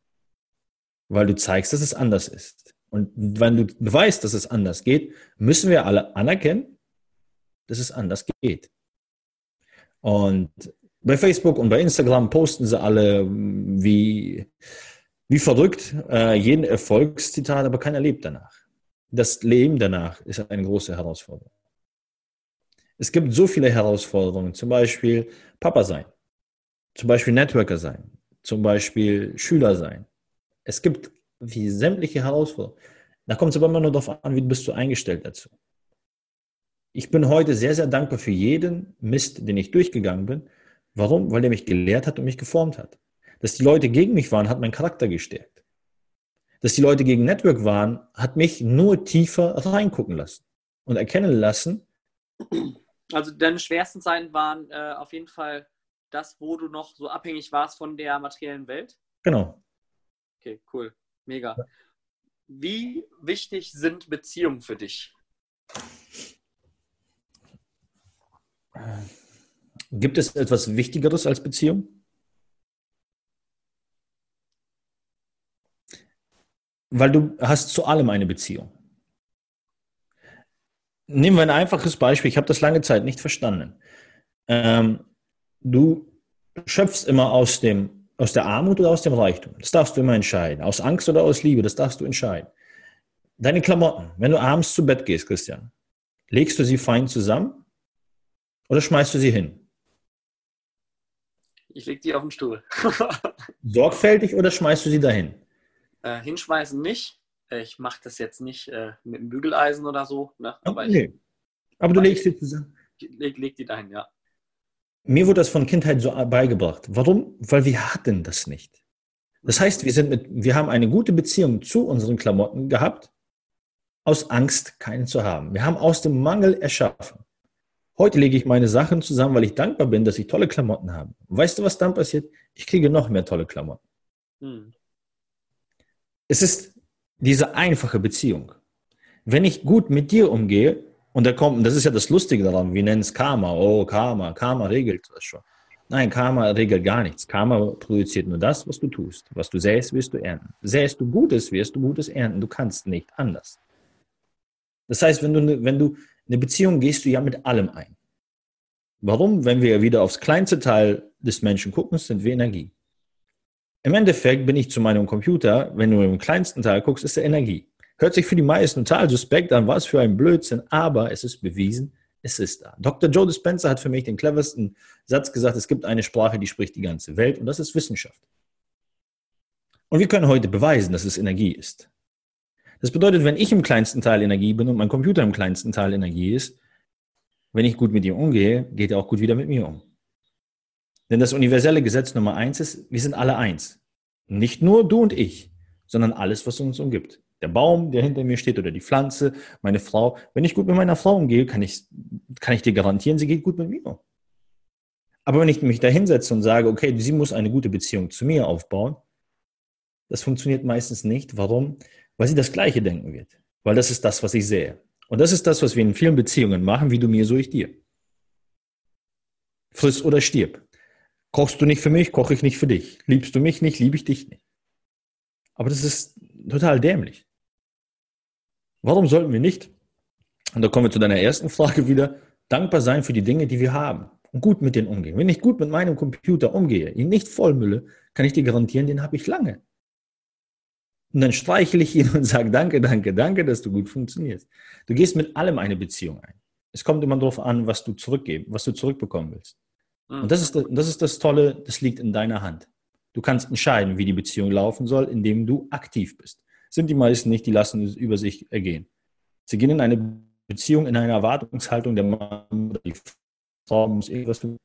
Weil du zeigst, dass es anders ist. Und wenn du beweist, dass es anders geht, müssen wir alle anerkennen, dass es anders geht. Und bei Facebook und bei Instagram posten sie alle wie, wie verrückt äh, jeden Erfolgszitat, aber keiner lebt danach. Das Leben danach ist eine große Herausforderung. Es gibt so viele Herausforderungen, zum Beispiel Papa sein, zum Beispiel Networker sein, zum Beispiel Schüler sein. Es gibt wie sämtliche Herausforderungen. Da kommt es aber immer nur darauf an, wie bist du eingestellt dazu. Ich bin heute sehr, sehr dankbar für jeden Mist, den ich durchgegangen bin, Warum? Weil der mich gelehrt hat und mich geformt hat. Dass die Leute gegen mich waren, hat meinen Charakter gestärkt. Dass die Leute gegen Network waren, hat mich nur tiefer reingucken lassen und erkennen lassen. Also deine schwersten Zeiten waren äh, auf jeden Fall das, wo du noch so abhängig warst von der materiellen Welt? Genau. Okay, cool. Mega. Wie wichtig sind Beziehungen für dich? Gibt es etwas Wichtigeres als Beziehung? Weil du hast zu allem eine Beziehung. Nehmen wir ein einfaches Beispiel. Ich habe das lange Zeit nicht verstanden. Ähm, du schöpfst immer aus, dem, aus der Armut oder aus dem Reichtum. Das darfst du immer entscheiden. Aus Angst oder aus Liebe, das darfst du entscheiden. Deine Klamotten, wenn du abends zu Bett gehst, Christian, legst du sie fein zusammen oder schmeißt du sie hin? Ich lege die auf den Stuhl. Sorgfältig oder schmeißt du sie dahin? Äh, hinschmeißen nicht. Äh, ich mache das jetzt nicht äh, mit dem Bügeleisen oder so. Ne? Aber, nee. Aber du legst sie zusammen. Leg, leg die dahin, ja. Mir wurde das von Kindheit so beigebracht. Warum? Weil wir hatten das nicht. Das heißt, wir, sind mit, wir haben eine gute Beziehung zu unseren Klamotten gehabt, aus Angst, keinen zu haben. Wir haben aus dem Mangel erschaffen. Heute lege ich meine Sachen zusammen, weil ich dankbar bin, dass ich tolle Klamotten habe. Weißt du, was dann passiert? Ich kriege noch mehr tolle Klamotten. Hm. Es ist diese einfache Beziehung. Wenn ich gut mit dir umgehe, und da kommt, und das ist ja das Lustige daran, wir nennen es Karma. Oh, Karma, Karma regelt das schon. Nein, Karma regelt gar nichts. Karma produziert nur das, was du tust. Was du säst, wirst du ernten. Säst du Gutes, wirst du Gutes ernten. Du kannst nicht anders. Das heißt, wenn du, wenn du eine Beziehung gehst du ja mit allem ein. Warum? Wenn wir wieder aufs kleinste Teil des Menschen gucken, sind wir Energie. Im Endeffekt bin ich zu meinem Computer, wenn du im kleinsten Teil guckst, ist er Energie. Hört sich für die meisten total suspekt an, was für ein Blödsinn, aber es ist bewiesen, es ist da. Dr. Joe Dispenza hat für mich den cleversten Satz gesagt, es gibt eine Sprache, die spricht die ganze Welt und das ist Wissenschaft. Und wir können heute beweisen, dass es Energie ist. Das bedeutet, wenn ich im kleinsten Teil Energie bin und mein Computer im kleinsten Teil Energie ist, wenn ich gut mit ihm umgehe, geht er auch gut wieder mit mir um. Denn das universelle Gesetz Nummer eins ist, wir sind alle eins. Nicht nur du und ich, sondern alles, was uns umgibt. Der Baum, der hinter mir steht oder die Pflanze, meine Frau. Wenn ich gut mit meiner Frau umgehe, kann ich, kann ich dir garantieren, sie geht gut mit mir um. Aber wenn ich mich da hinsetze und sage, okay, sie muss eine gute Beziehung zu mir aufbauen, das funktioniert meistens nicht. Warum? Weil sie das Gleiche denken wird. Weil das ist das, was ich sehe. Und das ist das, was wir in vielen Beziehungen machen, wie du mir, so ich dir. Friss oder stirb. Kochst du nicht für mich, koche ich nicht für dich. Liebst du mich nicht, liebe ich dich nicht. Aber das ist total dämlich. Warum sollten wir nicht, und da kommen wir zu deiner ersten Frage wieder, dankbar sein für die Dinge, die wir haben und gut mit denen umgehen. Wenn ich gut mit meinem Computer umgehe, ihn nicht vollmülle, kann ich dir garantieren, den habe ich lange. Und dann streichle ich ihn und sage, danke, danke, danke, dass du gut funktionierst. Du gehst mit allem eine Beziehung ein. Es kommt immer darauf an, was du zurückgeben, was du zurückbekommen willst. Mhm. Und das ist, das, das ist das Tolle, das liegt in deiner Hand. Du kannst entscheiden, wie die Beziehung laufen soll, indem du aktiv bist. Sind die meisten nicht, die lassen es über sich ergehen. Sie gehen in eine Beziehung in einer Erwartungshaltung, der Mann die Frau muss irgendwas tun.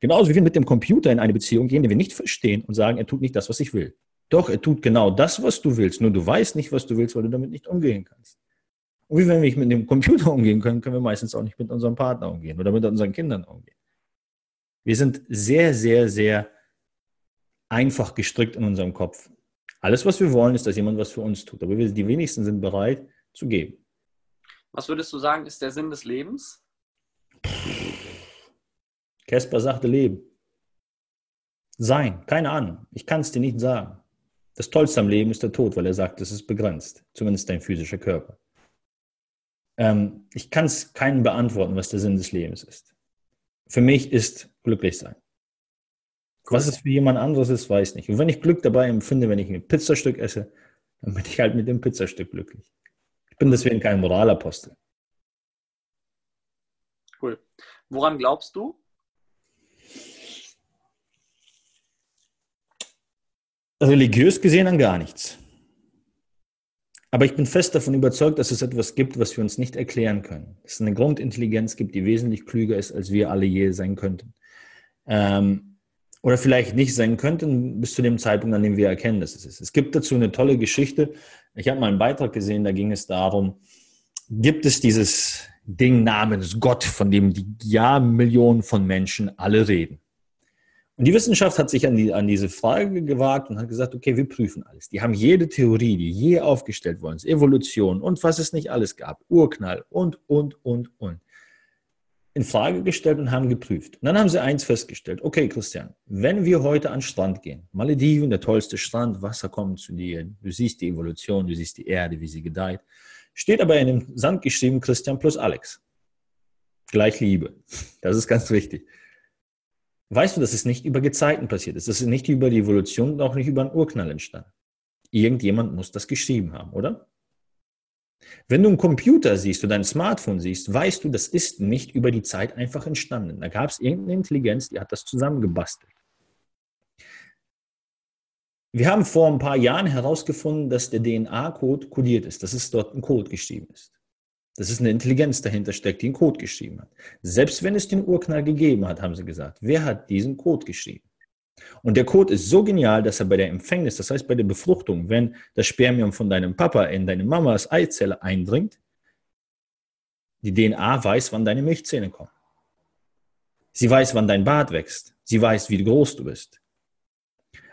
Genauso wie wir mit dem Computer in eine Beziehung gehen, die wir nicht verstehen und sagen, er tut nicht das, was ich will. Doch, er tut genau das, was du willst, nur du weißt nicht, was du willst, weil du damit nicht umgehen kannst. Und wie wenn wir nicht mit dem Computer umgehen können, können wir meistens auch nicht mit unserem Partner umgehen oder mit unseren Kindern umgehen. Wir sind sehr, sehr, sehr einfach gestrickt in unserem Kopf. Alles, was wir wollen, ist, dass jemand was für uns tut. Aber wir, die wenigsten sind bereit zu geben. Was würdest du sagen, ist der Sinn des Lebens? Casper sagte Leben. Sein, keine Ahnung. Ich kann es dir nicht sagen. Das Tollste am Leben ist der Tod, weil er sagt, es ist begrenzt. Zumindest dein physischer Körper. Ähm, ich kann es keinen beantworten, was der Sinn des Lebens ist. Für mich ist glücklich sein. Was es für jemand anderes ist, weiß nicht. Und wenn ich Glück dabei empfinde, wenn ich ein Pizzastück esse, dann bin ich halt mit dem Pizzastück glücklich. Ich bin deswegen kein Moralapostel. Cool. Woran glaubst du? Religiös gesehen an gar nichts. Aber ich bin fest davon überzeugt, dass es etwas gibt, was wir uns nicht erklären können. Dass es eine Grundintelligenz gibt, die wesentlich klüger ist, als wir alle je sein könnten. Ähm, oder vielleicht nicht sein könnten, bis zu dem Zeitpunkt, an dem wir erkennen, dass es ist. Es gibt dazu eine tolle Geschichte. Ich habe mal einen Beitrag gesehen, da ging es darum, gibt es dieses Ding namens Gott, von dem die Jahrmillionen von Menschen alle reden. Und die Wissenschaft hat sich an, die, an diese Frage gewagt und hat gesagt, okay, wir prüfen alles. Die haben jede Theorie, die je aufgestellt worden ist, Evolution und was es nicht alles gab, Urknall und, und, und, und, in Frage gestellt und haben geprüft. Und dann haben sie eins festgestellt. Okay, Christian, wenn wir heute an den Strand gehen, Malediven, der tollste Strand, Wasser kommt zu dir, du siehst die Evolution, du siehst die Erde, wie sie gedeiht, steht aber in dem Sand geschrieben Christian plus Alex. Gleich Liebe. Das ist ganz wichtig weißt du, dass es nicht über Gezeiten passiert ist. Das ist nicht über die Evolution und auch nicht über einen Urknall entstanden. Irgendjemand muss das geschrieben haben, oder? Wenn du einen Computer siehst oder ein Smartphone siehst, weißt du, das ist nicht über die Zeit einfach entstanden. Da gab es irgendeine Intelligenz, die hat das zusammengebastelt. Wir haben vor ein paar Jahren herausgefunden, dass der DNA-Code kodiert ist, dass es dort ein Code geschrieben ist. Das ist eine Intelligenz dahinter steckt, die einen Code geschrieben hat. Selbst wenn es den Urknall gegeben hat, haben sie gesagt, wer hat diesen Code geschrieben? Und der Code ist so genial, dass er bei der Empfängnis, das heißt bei der Befruchtung, wenn das Spermium von deinem Papa in deine Mamas Eizelle eindringt, die DNA weiß, wann deine Milchzähne kommen. Sie weiß, wann dein Bart wächst. Sie weiß, wie groß du bist.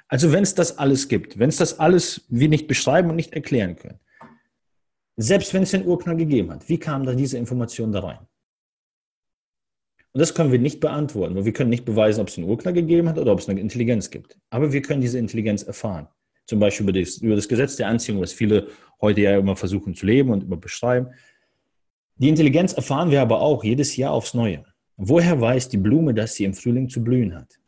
Also wenn es das alles gibt, wenn es das alles wir nicht beschreiben und nicht erklären können, selbst wenn es den Urknall gegeben hat, wie kam da diese Information da rein? Und das können wir nicht beantworten, weil wir können nicht beweisen, ob es einen Urknall gegeben hat oder ob es eine Intelligenz gibt. Aber wir können diese Intelligenz erfahren. Zum Beispiel über das, über das Gesetz der Anziehung, was viele heute ja immer versuchen zu leben und immer beschreiben. Die Intelligenz erfahren wir aber auch jedes Jahr aufs Neue. Woher weiß die Blume, dass sie im Frühling zu blühen hat?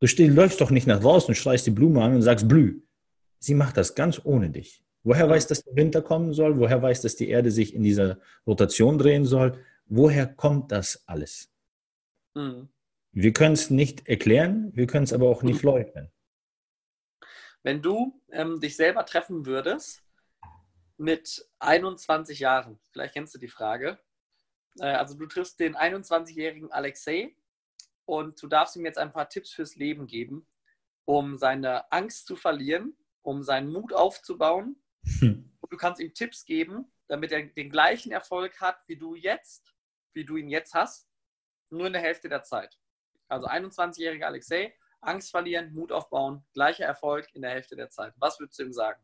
Du läufst doch nicht nach draußen und schreist die Blume an und sagst, blüh. Sie macht das ganz ohne dich. Woher weiß, dass der Winter kommen soll? Woher weiß, dass die Erde sich in dieser Rotation drehen soll? Woher kommt das alles? Mhm. Wir können es nicht erklären, wir können es aber auch nicht mhm. leugnen. Wenn du ähm, dich selber treffen würdest mit 21 Jahren, vielleicht kennst du die Frage, äh, also du triffst den 21-jährigen Alexei und du darfst ihm jetzt ein paar Tipps fürs Leben geben, um seine Angst zu verlieren, um seinen Mut aufzubauen hm. Und du kannst ihm Tipps geben, damit er den gleichen Erfolg hat, wie du jetzt, wie du ihn jetzt hast, nur in der Hälfte der Zeit. Also 21-jähriger Alexei, Angst verlieren, Mut aufbauen, gleicher Erfolg in der Hälfte der Zeit. Was würdest du ihm sagen?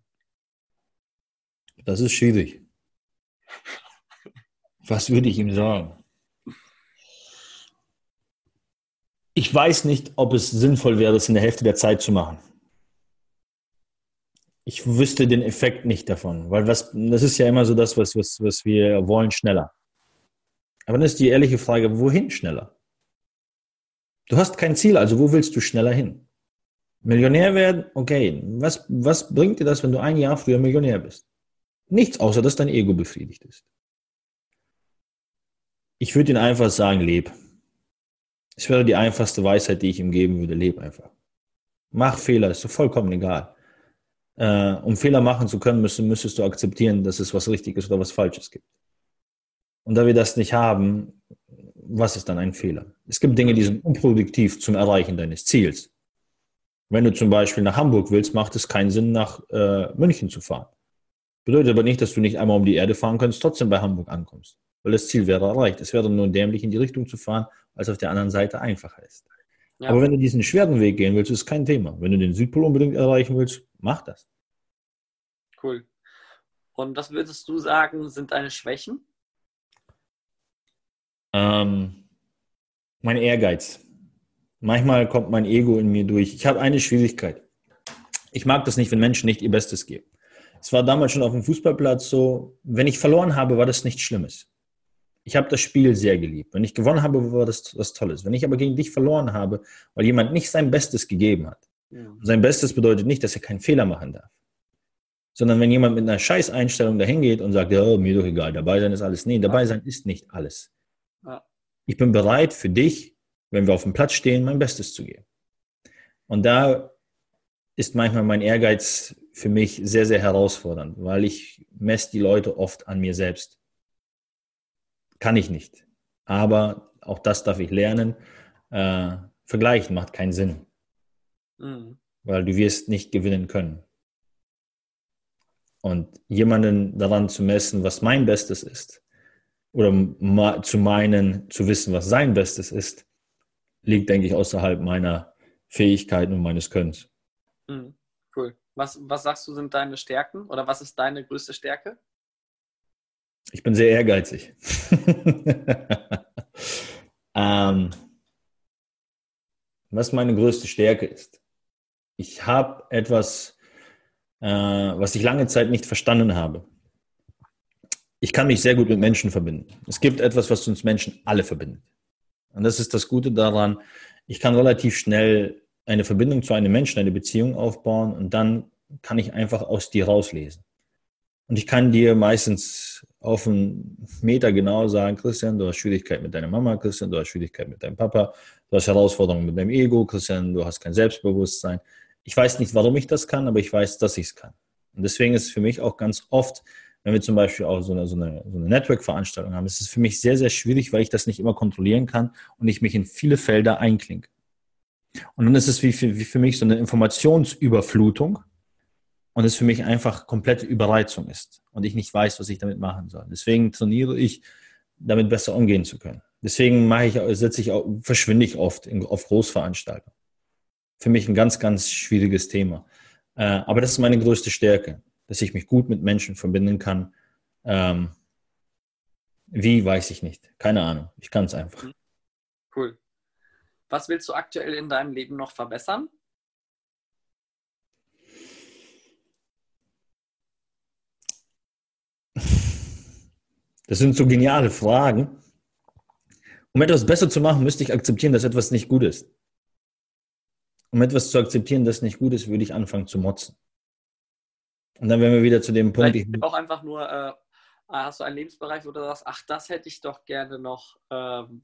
Das ist schwierig. Was würde ich ihm sagen? Ich weiß nicht, ob es sinnvoll wäre, es in der Hälfte der Zeit zu machen ich wüsste den Effekt nicht davon, weil was, das ist ja immer so das, was, was, was wir wollen, schneller. Aber dann ist die ehrliche Frage, wohin schneller? Du hast kein Ziel, also wo willst du schneller hin? Millionär werden? Okay. Was, was bringt dir das, wenn du ein Jahr früher Millionär bist? Nichts, außer dass dein Ego befriedigt ist. Ich würde ihn einfach sagen, leb. Es wäre die einfachste Weisheit, die ich ihm geben würde. Leb einfach. Mach Fehler, ist vollkommen egal. Äh, um Fehler machen zu können, müssen, müsstest du akzeptieren, dass es was Richtiges oder was Falsches gibt. Und da wir das nicht haben, was ist dann ein Fehler? Es gibt Dinge, die sind unproduktiv zum Erreichen deines Ziels. Wenn du zum Beispiel nach Hamburg willst, macht es keinen Sinn, nach äh, München zu fahren. Bedeutet aber nicht, dass du nicht einmal um die Erde fahren kannst, trotzdem bei Hamburg ankommst. Weil das Ziel wäre erreicht. Es wäre nur dämlich, in die Richtung zu fahren, als auf der anderen Seite einfacher ist. Ja. Aber wenn du diesen schweren Weg gehen willst, ist kein Thema. Wenn du den Südpol unbedingt erreichen willst, mach das. Cool. Und was würdest du sagen, sind deine Schwächen? Ähm, mein Ehrgeiz. Manchmal kommt mein Ego in mir durch. Ich habe eine Schwierigkeit. Ich mag das nicht, wenn Menschen nicht ihr Bestes geben. Es war damals schon auf dem Fußballplatz so, wenn ich verloren habe, war das nichts Schlimmes. Ich habe das Spiel sehr geliebt. Wenn ich gewonnen habe, war das was Tolles. Wenn ich aber gegen dich verloren habe, weil jemand nicht sein Bestes gegeben hat, ja. sein Bestes bedeutet nicht, dass er keinen Fehler machen darf. Sondern wenn jemand mit einer Scheißeinstellung dahin geht und sagt, ja, mir doch egal, dabei sein ist alles. Nee, dabei sein ist nicht alles. Ich bin bereit für dich, wenn wir auf dem Platz stehen, mein Bestes zu geben. Und da ist manchmal mein Ehrgeiz für mich sehr, sehr herausfordernd, weil ich messe die Leute oft an mir selbst. Kann ich nicht. Aber auch das darf ich lernen. Äh, vergleichen macht keinen Sinn. Mhm. Weil du wirst nicht gewinnen können. Und jemanden daran zu messen, was mein Bestes ist, oder zu meinen, zu wissen, was sein Bestes ist, liegt, denke ich, außerhalb meiner Fähigkeiten und meines Könnens. Mhm. Cool. Was, was sagst du, sind deine Stärken oder was ist deine größte Stärke? Ich bin sehr ehrgeizig. ähm, was meine größte Stärke ist. Ich habe etwas, äh, was ich lange Zeit nicht verstanden habe. Ich kann mich sehr gut mit Menschen verbinden. Es gibt etwas, was uns Menschen alle verbindet. Und das ist das Gute daran. Ich kann relativ schnell eine Verbindung zu einem Menschen, eine Beziehung aufbauen und dann kann ich einfach aus dir rauslesen. Und ich kann dir meistens auf einen Meter genau sagen, Christian, du hast Schwierigkeit mit deiner Mama, Christian, du hast Schwierigkeit mit deinem Papa, du hast Herausforderungen mit deinem Ego, Christian, du hast kein Selbstbewusstsein. Ich weiß nicht, warum ich das kann, aber ich weiß, dass ich es kann. Und deswegen ist es für mich auch ganz oft, wenn wir zum Beispiel auch so eine, so eine, so eine Network-Veranstaltung haben, ist es für mich sehr, sehr schwierig, weil ich das nicht immer kontrollieren kann und ich mich in viele Felder einklinke. Und dann ist es wie für, wie für mich so eine Informationsüberflutung und es für mich einfach komplette Überreizung ist und ich nicht weiß, was ich damit machen soll. Deswegen trainiere ich, damit besser umgehen zu können. Deswegen mache ich, setze ich, verschwinde ich oft in, auf Großveranstaltungen. Für mich ein ganz, ganz schwieriges Thema. Äh, aber das ist meine größte Stärke, dass ich mich gut mit Menschen verbinden kann. Ähm, wie, weiß ich nicht. Keine Ahnung. Ich kann es einfach. Cool. Was willst du aktuell in deinem Leben noch verbessern? Das sind so geniale Fragen. Um etwas besser zu machen, müsste ich akzeptieren, dass etwas nicht gut ist. Um etwas zu akzeptieren, das nicht gut ist, würde ich anfangen zu motzen. Und dann wären wir wieder zu dem Punkt. Ich auch einfach nur, äh, hast du einen Lebensbereich, wo du sagst, ach, das hätte ich doch gerne noch, äh,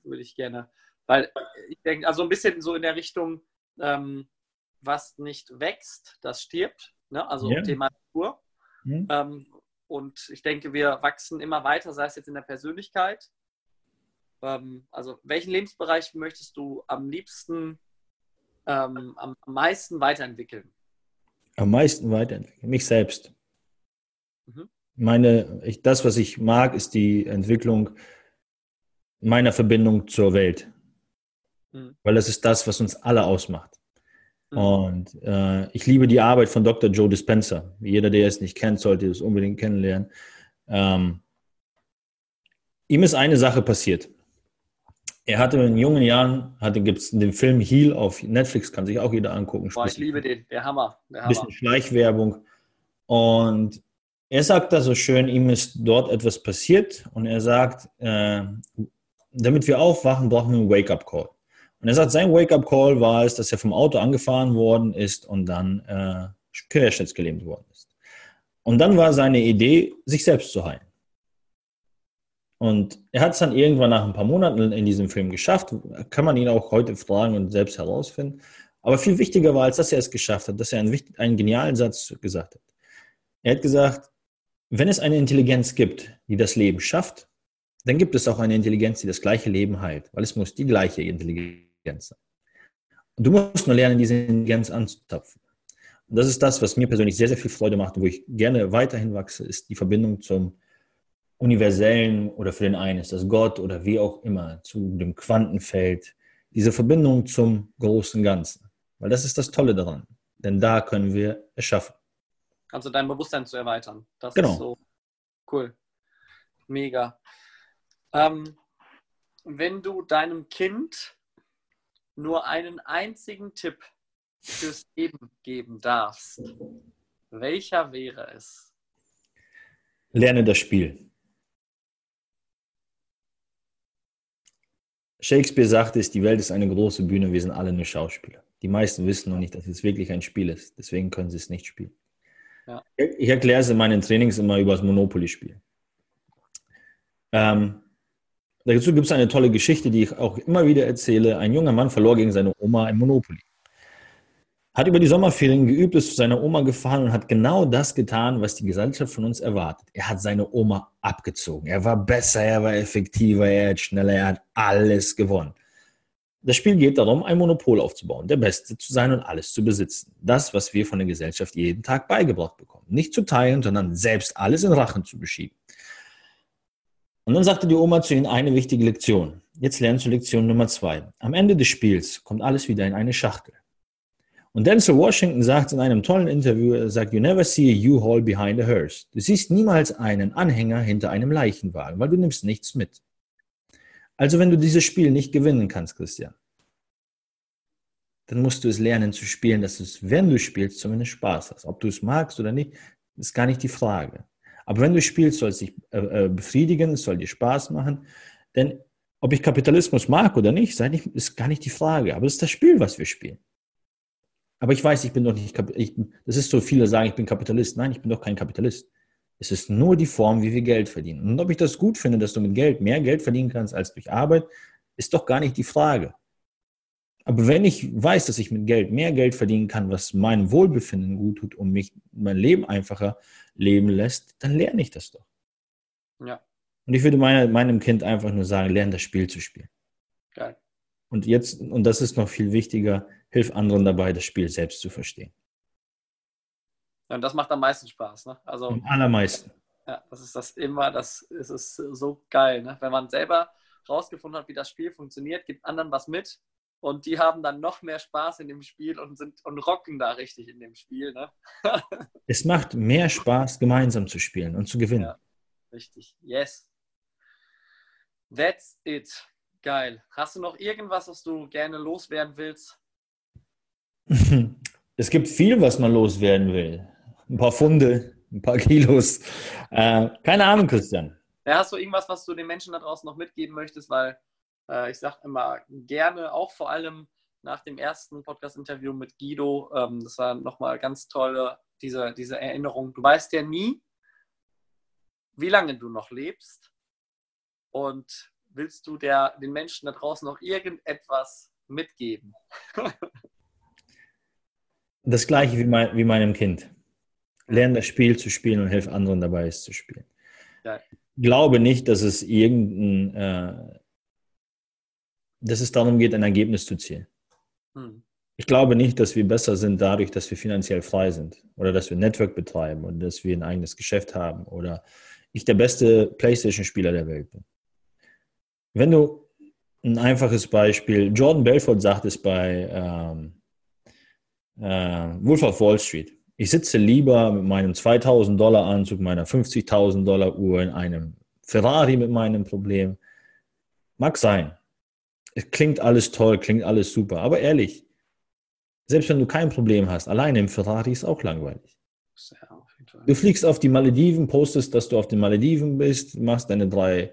würde ich gerne. Weil ich denke, also ein bisschen so in der Richtung, ähm, was nicht wächst, das stirbt. Ne? Also ja. Thema Natur. Mhm. Ähm, und ich denke, wir wachsen immer weiter, sei es jetzt in der Persönlichkeit. Ähm, also, welchen Lebensbereich möchtest du am liebsten, ähm, am, meisten weiterentwickeln? Am meisten weiterentwickeln? Mich selbst. Mhm. Meine, ich, das, was ich mag, ist die Entwicklung meiner Verbindung zur Welt. Mhm. Weil das ist das, was uns alle ausmacht. Mhm. Und äh, ich liebe die Arbeit von Dr. Joe Dispenza. Jeder, der es nicht kennt, sollte es unbedingt kennenlernen. Ähm, ihm ist eine Sache passiert. Er hatte in jungen Jahren, gibt es den Film Heal auf Netflix, kann sich auch jeder angucken. Boah, ich liebe den, der Hammer. Der Hammer. Bisschen Schleichwerbung. Und er sagt da so schön, ihm ist dort etwas passiert und er sagt, äh, damit wir aufwachen, brauchen wir einen Wake-up-Call. Und er sagt, sein Wake-up-Call war es, dass er vom Auto angefahren worden ist und dann äh, querschnittsgelähmt worden ist. Und dann war seine Idee, sich selbst zu heilen. Und er hat es dann irgendwann nach ein paar Monaten in diesem Film geschafft. Kann man ihn auch heute fragen und selbst herausfinden. Aber viel wichtiger war, als dass er es geschafft hat, dass er einen, einen genialen Satz gesagt hat. Er hat gesagt, wenn es eine Intelligenz gibt, die das Leben schafft, dann gibt es auch eine Intelligenz, die das gleiche Leben heilt, weil es muss die gleiche Intelligenz sein. Und du musst nur lernen, diese Intelligenz anzutapfen. Und das ist das, was mir persönlich sehr, sehr viel Freude macht und wo ich gerne weiterhin wachse, ist die Verbindung zum Universellen oder für den einen ist das Gott oder wie auch immer, zu dem Quantenfeld. Diese Verbindung zum großen Ganzen. Weil das ist das Tolle daran. Denn da können wir erschaffen. Also dein Bewusstsein zu erweitern. Das genau. ist so cool. Mega. Ähm, wenn du deinem Kind nur einen einzigen Tipp fürs Leben geben darfst, welcher wäre es? Lerne das Spiel. Shakespeare sagte es, die Welt ist eine große Bühne, wir sind alle nur Schauspieler. Die meisten wissen noch nicht, dass es wirklich ein Spiel ist. Deswegen können sie es nicht spielen. Ja. Ich erkläre es in meinen Trainings immer über das Monopoly-Spiel. Ähm, Dazu gibt es eine tolle Geschichte, die ich auch immer wieder erzähle. Ein junger Mann verlor gegen seine Oma ein Monopoly. Hat über die Sommerferien geübt, ist zu seiner Oma gefahren und hat genau das getan, was die Gesellschaft von uns erwartet. Er hat seine Oma abgezogen. Er war besser, er war effektiver, er hat schneller, er hat alles gewonnen. Das Spiel geht darum, ein Monopol aufzubauen, der Beste zu sein und alles zu besitzen. Das, was wir von der Gesellschaft jeden Tag beigebracht bekommen. Nicht zu teilen, sondern selbst alles in Rachen zu beschieben. Und dann sagte die Oma zu ihnen eine wichtige Lektion. Jetzt lernst du Lektion Nummer zwei. Am Ende des Spiels kommt alles wieder in eine Schachtel. Und Denzel Washington sagt in einem tollen Interview, er sagt, you never see a U-Haul behind a hearse. Du siehst niemals einen Anhänger hinter einem Leichenwagen, weil du nimmst nichts mit. Also wenn du dieses Spiel nicht gewinnen kannst, Christian, dann musst du es lernen zu spielen, dass du es, wenn du spielst, zumindest Spaß hast. Ob du es magst oder nicht, ist gar nicht die Frage. Aber wenn du spielst, soll es dich äh, äh befriedigen, es soll dir Spaß machen. Denn ob ich Kapitalismus mag oder nicht, ist gar nicht die Frage. Aber es ist das Spiel, was wir spielen. Aber ich weiß, ich bin doch nicht, ich, das ist so, viele sagen, ich bin Kapitalist. Nein, ich bin doch kein Kapitalist. Es ist nur die Form, wie wir Geld verdienen. Und ob ich das gut finde, dass du mit Geld mehr Geld verdienen kannst als durch Arbeit, ist doch gar nicht die Frage. Aber wenn ich weiß, dass ich mit Geld mehr Geld verdienen kann, was meinem Wohlbefinden gut tut und mich mein Leben einfacher leben lässt, dann lerne ich das doch. Ja. Und ich würde meine, meinem Kind einfach nur sagen, lerne das Spiel zu spielen. Geil. Und jetzt, und das ist noch viel wichtiger, hilf anderen dabei, das Spiel selbst zu verstehen. Ja, und das macht am meisten Spaß, ne? Also, am allermeisten. Ja, das ist das immer, das ist so geil, ne? Wenn man selber rausgefunden hat, wie das Spiel funktioniert, gibt anderen was mit und die haben dann noch mehr Spaß in dem Spiel und sind und rocken da richtig in dem Spiel. Ne? es macht mehr Spaß, gemeinsam zu spielen und zu gewinnen. Ja, richtig. Yes. That's it. Geil. Hast du noch irgendwas, was du gerne loswerden willst? Es gibt viel, was man loswerden will. Ein paar Funde, ein paar Kilos. Äh, keine Ahnung, Christian. Ja, hast du irgendwas, was du den Menschen da draußen noch mitgeben möchtest? Weil äh, ich sage immer gerne, auch vor allem nach dem ersten Podcast-Interview mit Guido, ähm, das war nochmal ganz toll, diese, diese Erinnerung. Du weißt ja nie, wie lange du noch lebst. Und willst du der, den Menschen da draußen noch irgendetwas mitgeben? das gleiche wie, mein, wie meinem Kind. Lern das Spiel zu spielen und hilf anderen dabei, es zu spielen. Ja. Glaube nicht, dass es irgendein, äh, dass es darum geht, ein Ergebnis zu zielen. Hm. Ich glaube nicht, dass wir besser sind dadurch, dass wir finanziell frei sind oder dass wir Network betreiben oder dass wir ein eigenes Geschäft haben oder ich der beste PlayStation-Spieler der Welt bin. Wenn du ein einfaches Beispiel, Jordan Belfort sagt es bei ähm, äh, Wolf of Wall Street. Ich sitze lieber mit meinem 2000 Dollar Anzug, meiner 50.000 Dollar Uhr in einem Ferrari mit meinem Problem. Mag sein. Es klingt alles toll, klingt alles super, aber ehrlich, selbst wenn du kein Problem hast, alleine im Ferrari ist auch langweilig. Du fliegst auf die Malediven, postest, dass du auf den Malediven bist, machst deine drei,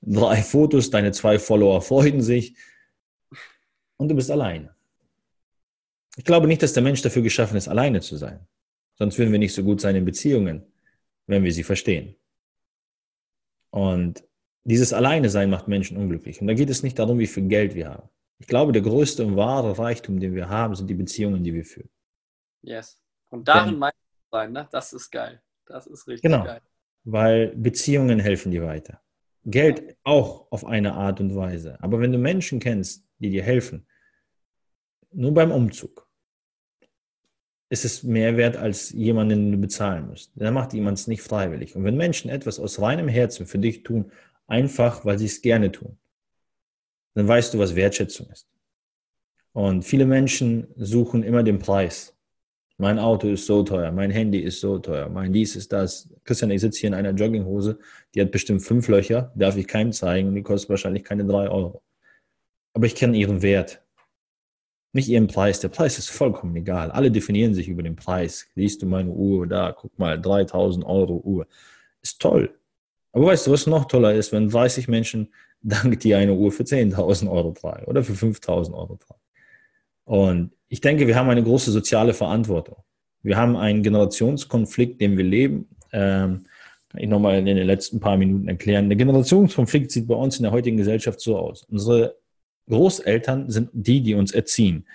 drei Fotos, deine zwei Follower freuen sich und du bist alleine. Ich glaube nicht, dass der Mensch dafür geschaffen ist, alleine zu sein. Sonst würden wir nicht so gut sein in Beziehungen, wenn wir sie verstehen. Und dieses Alleine sein macht Menschen unglücklich. Und da geht es nicht darum, wie viel Geld wir haben. Ich glaube, der größte und wahre Reichtum, den wir haben, sind die Beziehungen, die wir führen. Yes. Und darin meint sein, ne? Das ist geil. Das ist richtig genau, geil. Weil Beziehungen helfen dir weiter. Geld ja. auch auf eine Art und Weise. Aber wenn du Menschen kennst, die dir helfen, nur beim Umzug, ist es mehr wert als jemanden, den du bezahlen musst. Dann macht jemand es nicht freiwillig. Und wenn Menschen etwas aus reinem Herzen für dich tun, einfach weil sie es gerne tun, dann weißt du, was Wertschätzung ist. Und viele Menschen suchen immer den Preis. Mein Auto ist so teuer, mein Handy ist so teuer, mein dies ist das. Christian, ich sitze hier in einer Jogginghose, die hat bestimmt fünf Löcher, darf ich keinem zeigen und die kostet wahrscheinlich keine drei Euro. Aber ich kenne ihren Wert. Nicht ihren Preis. Der Preis ist vollkommen egal. Alle definieren sich über den Preis. Siehst du meine Uhr da? Guck mal, 3000 Euro Uhr. Ist toll. Aber weißt du, was noch toller ist, wenn 30 Menschen dank dir eine Uhr für 10.000 Euro tragen oder für 5.000 Euro tragen. Und ich denke, wir haben eine große soziale Verantwortung. Wir haben einen Generationskonflikt, den wir leben. Ähm, kann ich nochmal in den letzten paar Minuten erklären. Der Generationskonflikt sieht bei uns in der heutigen Gesellschaft so aus. Unsere Großeltern sind die, die uns erziehen.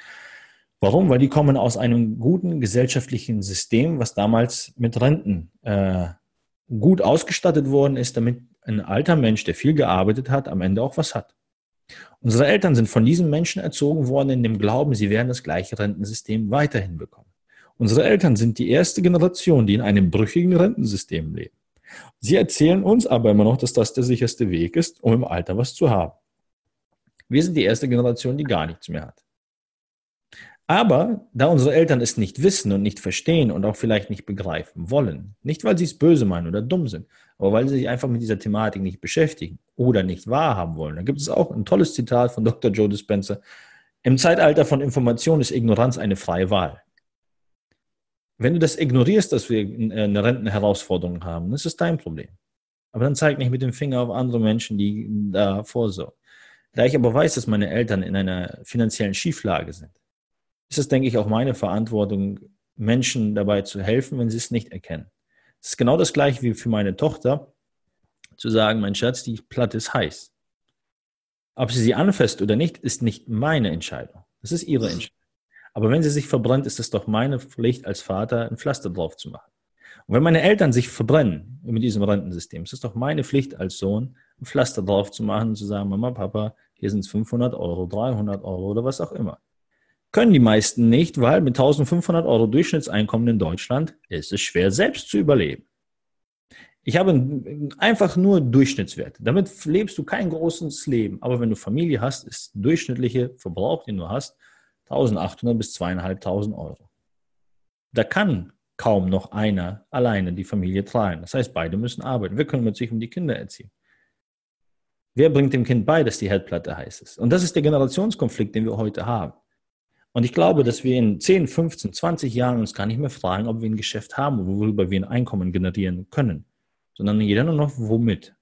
Warum? Weil die kommen aus einem guten gesellschaftlichen System, was damals mit Renten äh, gut ausgestattet worden ist, damit ein alter Mensch, der viel gearbeitet hat, am Ende auch was hat. Unsere Eltern sind von diesen Menschen erzogen worden in dem Glauben, sie werden das gleiche Rentensystem weiterhin bekommen. Unsere Eltern sind die erste Generation, die in einem brüchigen Rentensystem leben. Sie erzählen uns aber immer noch, dass das der sicherste Weg ist, um im Alter was zu haben. Wir sind die erste Generation, die gar nichts mehr hat. Aber da unsere Eltern es nicht wissen und nicht verstehen und auch vielleicht nicht begreifen wollen, nicht weil sie es böse meinen oder dumm sind, aber weil sie sich einfach mit dieser Thematik nicht beschäftigen oder nicht wahrhaben wollen, da gibt es auch ein tolles Zitat von Dr. Joe Dispenza. Im Zeitalter von Information ist Ignoranz eine freie Wahl. Wenn du das ignorierst, dass wir eine Rentenherausforderung haben, das ist dein Problem. Aber dann zeig nicht mit dem Finger auf andere Menschen, die da vorsorgen. Da ich aber weiß, dass meine Eltern in einer finanziellen Schieflage sind, ist es, denke ich, auch meine Verantwortung, Menschen dabei zu helfen, wenn sie es nicht erkennen. Es ist genau das gleiche wie für meine Tochter, zu sagen, mein Schatz, die Platte ist heiß. Ob sie sie anfasst oder nicht, ist nicht meine Entscheidung. Das ist ihre Entscheidung. Aber wenn sie sich verbrennt, ist es doch meine Pflicht als Vater, ein Pflaster drauf zu machen. Und wenn meine Eltern sich verbrennen mit diesem Rentensystem, ist es doch meine Pflicht als Sohn, ein Pflaster drauf zu machen und zu sagen, Mama, Papa, hier sind es 500 Euro, 300 Euro oder was auch immer. Können die meisten nicht, weil mit 1500 Euro Durchschnittseinkommen in Deutschland ist es schwer, selbst zu überleben. Ich habe einfach nur Durchschnittswert. Damit lebst du kein großes Leben. Aber wenn du Familie hast, ist durchschnittliche Verbrauch, den du hast, 1800 bis 2500 Euro. Da kann kaum noch einer alleine die Familie tragen. Das heißt, beide müssen arbeiten. Wir können sich um die Kinder erziehen. Wer bringt dem Kind bei, dass die Herdplatte heiß ist? Und das ist der Generationskonflikt, den wir heute haben. Und ich glaube, dass wir in 10, 15, 20 Jahren uns gar nicht mehr fragen, ob wir ein Geschäft haben, worüber wir ein Einkommen generieren können, sondern jeder nur noch womit.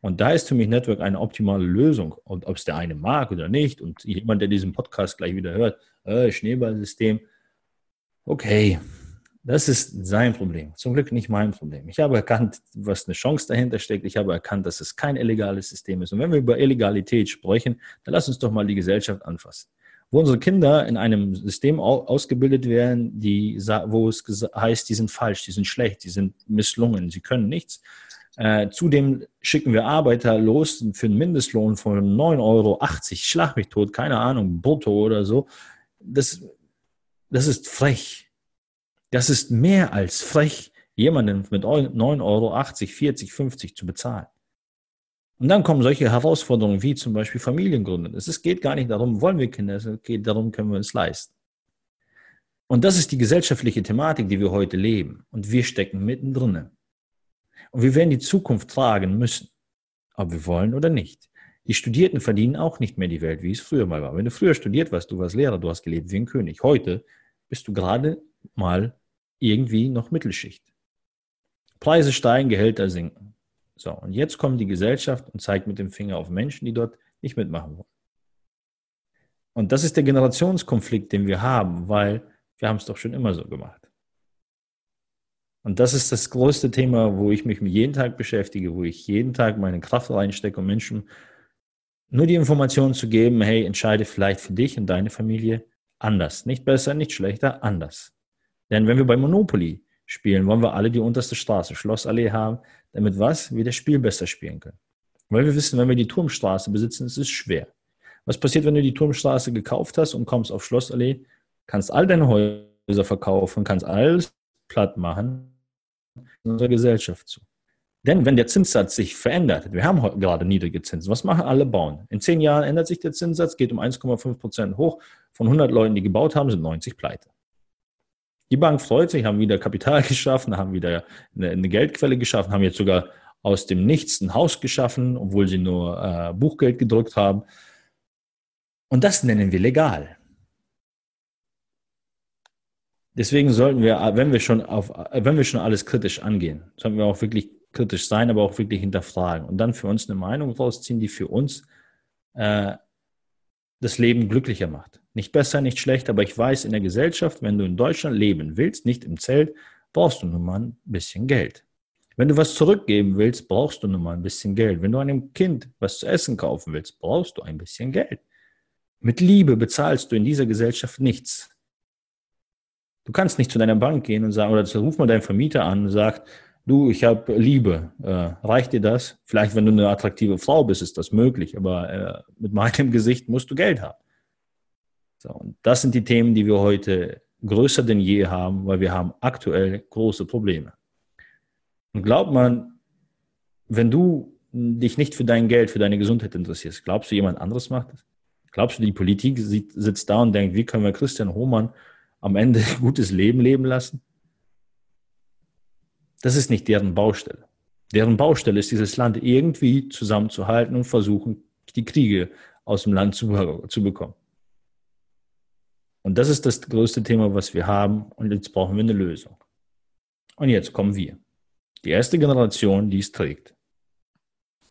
Und da ist für mich Network eine optimale Lösung. Und ob es der eine mag oder nicht, und jemand, der diesen Podcast gleich wieder hört, äh, Schneeballsystem, okay, das ist sein Problem. Zum Glück nicht mein Problem. Ich habe erkannt, was eine Chance dahinter steckt. Ich habe erkannt, dass es kein illegales System ist. Und wenn wir über Illegalität sprechen, dann lass uns doch mal die Gesellschaft anfassen wo unsere Kinder in einem System ausgebildet werden, die, wo es heißt, die sind falsch, die sind schlecht, die sind misslungen, sie können nichts. Äh, zudem schicken wir Arbeiter los für einen Mindestlohn von 9,80 Euro, schlag mich tot, keine Ahnung, brutto oder so. Das, das ist frech. Das ist mehr als frech, jemanden mit 9,80 Euro, 40, 50 zu bezahlen. Und dann kommen solche Herausforderungen wie zum Beispiel Familiengründen. Es geht gar nicht darum, wollen wir Kinder, es geht darum, können wir es leisten. Und das ist die gesellschaftliche Thematik, die wir heute leben. Und wir stecken mittendrin. Und wir werden die Zukunft tragen müssen, ob wir wollen oder nicht. Die Studierten verdienen auch nicht mehr die Welt, wie es früher mal war. Wenn du früher studiert warst, du warst Lehrer, du hast gelebt wie ein König. Heute bist du gerade mal irgendwie noch Mittelschicht. Preise steigen, Gehälter sinken. So, und jetzt kommt die Gesellschaft und zeigt mit dem Finger auf Menschen, die dort nicht mitmachen wollen. Und das ist der Generationskonflikt, den wir haben, weil wir haben es doch schon immer so gemacht. Und das ist das größte Thema, wo ich mich jeden Tag beschäftige, wo ich jeden Tag meine Kraft reinstecke, um Menschen nur die Information zu geben, hey, entscheide vielleicht für dich und deine Familie anders. Nicht besser, nicht schlechter, anders. Denn wenn wir bei Monopoly spielen, wollen wir alle die unterste Straße, Schlossallee haben, damit was? Wir das Spiel besser spielen können. Weil wir wissen, wenn wir die Turmstraße besitzen, ist es schwer. Was passiert, wenn du die Turmstraße gekauft hast und kommst auf Schlossallee, kannst all deine Häuser verkaufen, kannst alles platt machen, unserer Gesellschaft zu. Denn wenn der Zinssatz sich verändert, wir haben gerade niedrige Zinsen, was machen alle bauen? In zehn Jahren ändert sich der Zinssatz, geht um 1,5 Prozent hoch. Von 100 Leuten, die gebaut haben, sind 90 pleite. Die Bank freut sich, haben wieder Kapital geschaffen, haben wieder eine, eine Geldquelle geschaffen, haben jetzt sogar aus dem Nichts ein Haus geschaffen, obwohl sie nur äh, Buchgeld gedrückt haben. Und das nennen wir legal. Deswegen sollten wir, wenn wir schon auf, wenn wir schon alles kritisch angehen, sollten wir auch wirklich kritisch sein, aber auch wirklich hinterfragen und dann für uns eine Meinung rausziehen, die für uns äh, das Leben glücklicher macht. Nicht besser, nicht schlechter, aber ich weiß, in der Gesellschaft, wenn du in Deutschland leben willst, nicht im Zelt, brauchst du nun mal ein bisschen Geld. Wenn du was zurückgeben willst, brauchst du nun mal ein bisschen Geld. Wenn du einem Kind was zu essen kaufen willst, brauchst du ein bisschen Geld. Mit Liebe bezahlst du in dieser Gesellschaft nichts. Du kannst nicht zu deiner Bank gehen und sagen, oder ruf mal deinen Vermieter an und sagt, du, ich habe Liebe, äh, reicht dir das? Vielleicht, wenn du eine attraktive Frau bist, ist das möglich, aber äh, mit meinem Gesicht musst du Geld haben. So, und das sind die Themen, die wir heute größer denn je haben, weil wir haben aktuell große Probleme. Und glaubt man, wenn du dich nicht für dein Geld, für deine Gesundheit interessierst, glaubst du, jemand anderes macht das? Glaubst du, die Politik sitzt da und denkt, wie können wir Christian Hohmann am Ende ein gutes Leben leben lassen? Das ist nicht deren Baustelle. Deren Baustelle ist, dieses Land irgendwie zusammenzuhalten und versuchen, die Kriege aus dem Land zu, zu bekommen. Und das ist das größte Thema, was wir haben. Und jetzt brauchen wir eine Lösung. Und jetzt kommen wir. Die erste Generation, die es trägt.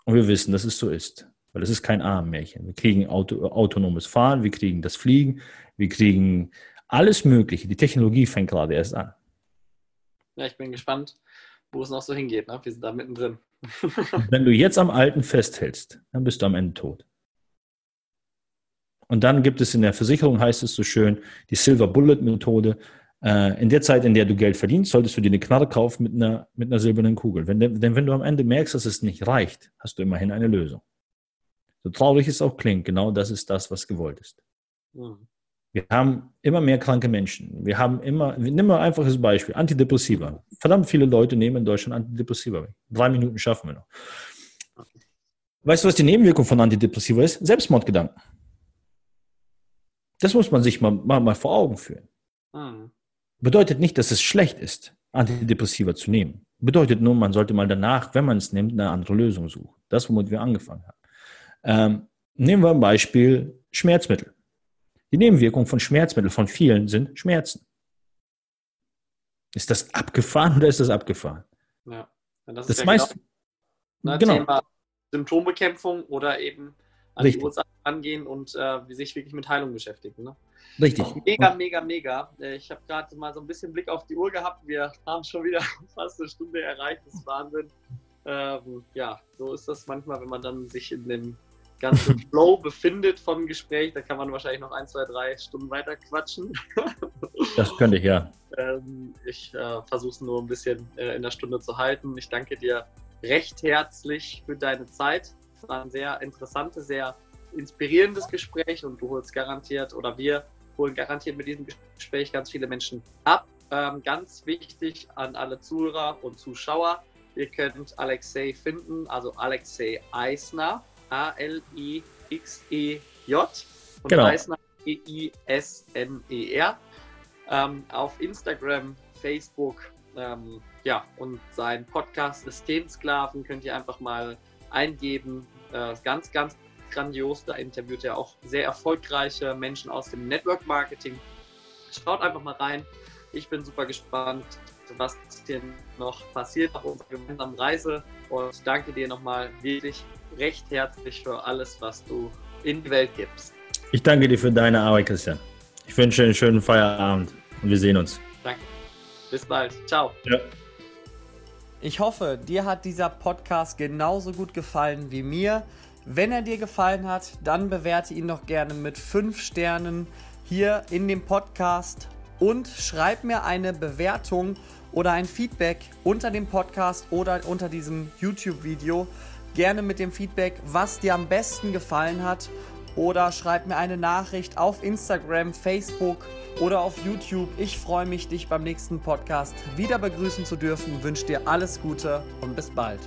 Und wir wissen, dass es so ist. Weil es ist kein Armmärchen. Wir kriegen Auto, autonomes Fahren, wir kriegen das Fliegen, wir kriegen alles Mögliche. Die Technologie fängt gerade erst an. Ja, ich bin gespannt, wo es noch so hingeht. Ne? Wir sind da mittendrin. Wenn du jetzt am Alten festhältst, dann bist du am Ende tot. Und dann gibt es in der Versicherung, heißt es so schön, die Silver Bullet Methode. Äh, in der Zeit, in der du Geld verdienst, solltest du dir eine Knarre kaufen mit einer, mit einer silbernen Kugel. Wenn, denn wenn du am Ende merkst, dass es nicht reicht, hast du immerhin eine Lösung. So traurig es auch klingt, genau das ist das, was gewollt ist. Mhm. Wir haben immer mehr kranke Menschen. Wir haben immer, nimm mal ein einfaches Beispiel, Antidepressiva. Verdammt viele Leute nehmen in Deutschland Antidepressiva weg. Drei Minuten schaffen wir noch. Weißt du, was die Nebenwirkung von Antidepressiva ist? Selbstmordgedanken. Das muss man sich mal, mal, mal vor Augen führen. Mhm. Bedeutet nicht, dass es schlecht ist, Antidepressiva zu nehmen. Bedeutet nur, man sollte mal danach, wenn man es nimmt, eine andere Lösung suchen. Das, womit wir angefangen haben. Ähm, nehmen wir ein Beispiel Schmerzmittel. Die Nebenwirkung von Schmerzmitteln von vielen sind Schmerzen. Ist das abgefahren oder ist das abgefahren? Ja, das, das ist ja meist, genau, ne, genau. Thema Symptombekämpfung oder eben an Richtig. die Ursachen angehen und äh, sich wirklich mit Heilung beschäftigen. Ne? Richtig. Mega, mega, mega. Äh, ich habe gerade mal so ein bisschen Blick auf die Uhr gehabt. Wir haben schon wieder fast eine Stunde erreicht. Das ist Wahnsinn. Ähm, ja, so ist das manchmal, wenn man dann sich in dem ganzen Flow befindet vom Gespräch. Da kann man wahrscheinlich noch ein, zwei, drei Stunden weiter quatschen. Das könnte ich, ja. Ähm, ich äh, versuche es nur ein bisschen äh, in der Stunde zu halten. Ich danke dir recht herzlich für deine Zeit. War ein sehr interessantes, sehr inspirierendes Gespräch und du holst garantiert oder wir holen garantiert mit diesem Gespräch ganz viele Menschen ab. Ähm, ganz wichtig an alle Zuhörer und Zuschauer, ihr könnt Alexei finden, also Alexei Eisner, A-L-I-X-E-J und genau. Eisner E-I-S-N-E-R ähm, auf Instagram, Facebook, ähm, ja, und sein Podcast Systemsklaven könnt ihr einfach mal eingeben. Äh, ganz, ganz grandios. Da interviewt er auch sehr erfolgreiche Menschen aus dem Network Marketing. Schaut einfach mal rein. Ich bin super gespannt, was hier noch passiert auf unserer gemeinsamen Reise. Und danke dir nochmal wirklich recht herzlich für alles, was du in die Welt gibst. Ich danke dir für deine Arbeit, Christian. Ich wünsche einen schönen Feierabend und wir sehen uns. Danke. Bis bald. Ciao. Ja. Ich hoffe, dir hat dieser Podcast genauso gut gefallen wie mir. Wenn er dir gefallen hat, dann bewerte ihn doch gerne mit 5 Sternen hier in dem Podcast und schreib mir eine Bewertung oder ein Feedback unter dem Podcast oder unter diesem YouTube-Video. Gerne mit dem Feedback, was dir am besten gefallen hat. Oder schreib mir eine Nachricht auf Instagram, Facebook oder auf YouTube. Ich freue mich, dich beim nächsten Podcast wieder begrüßen zu dürfen. Wünsche dir alles Gute und bis bald.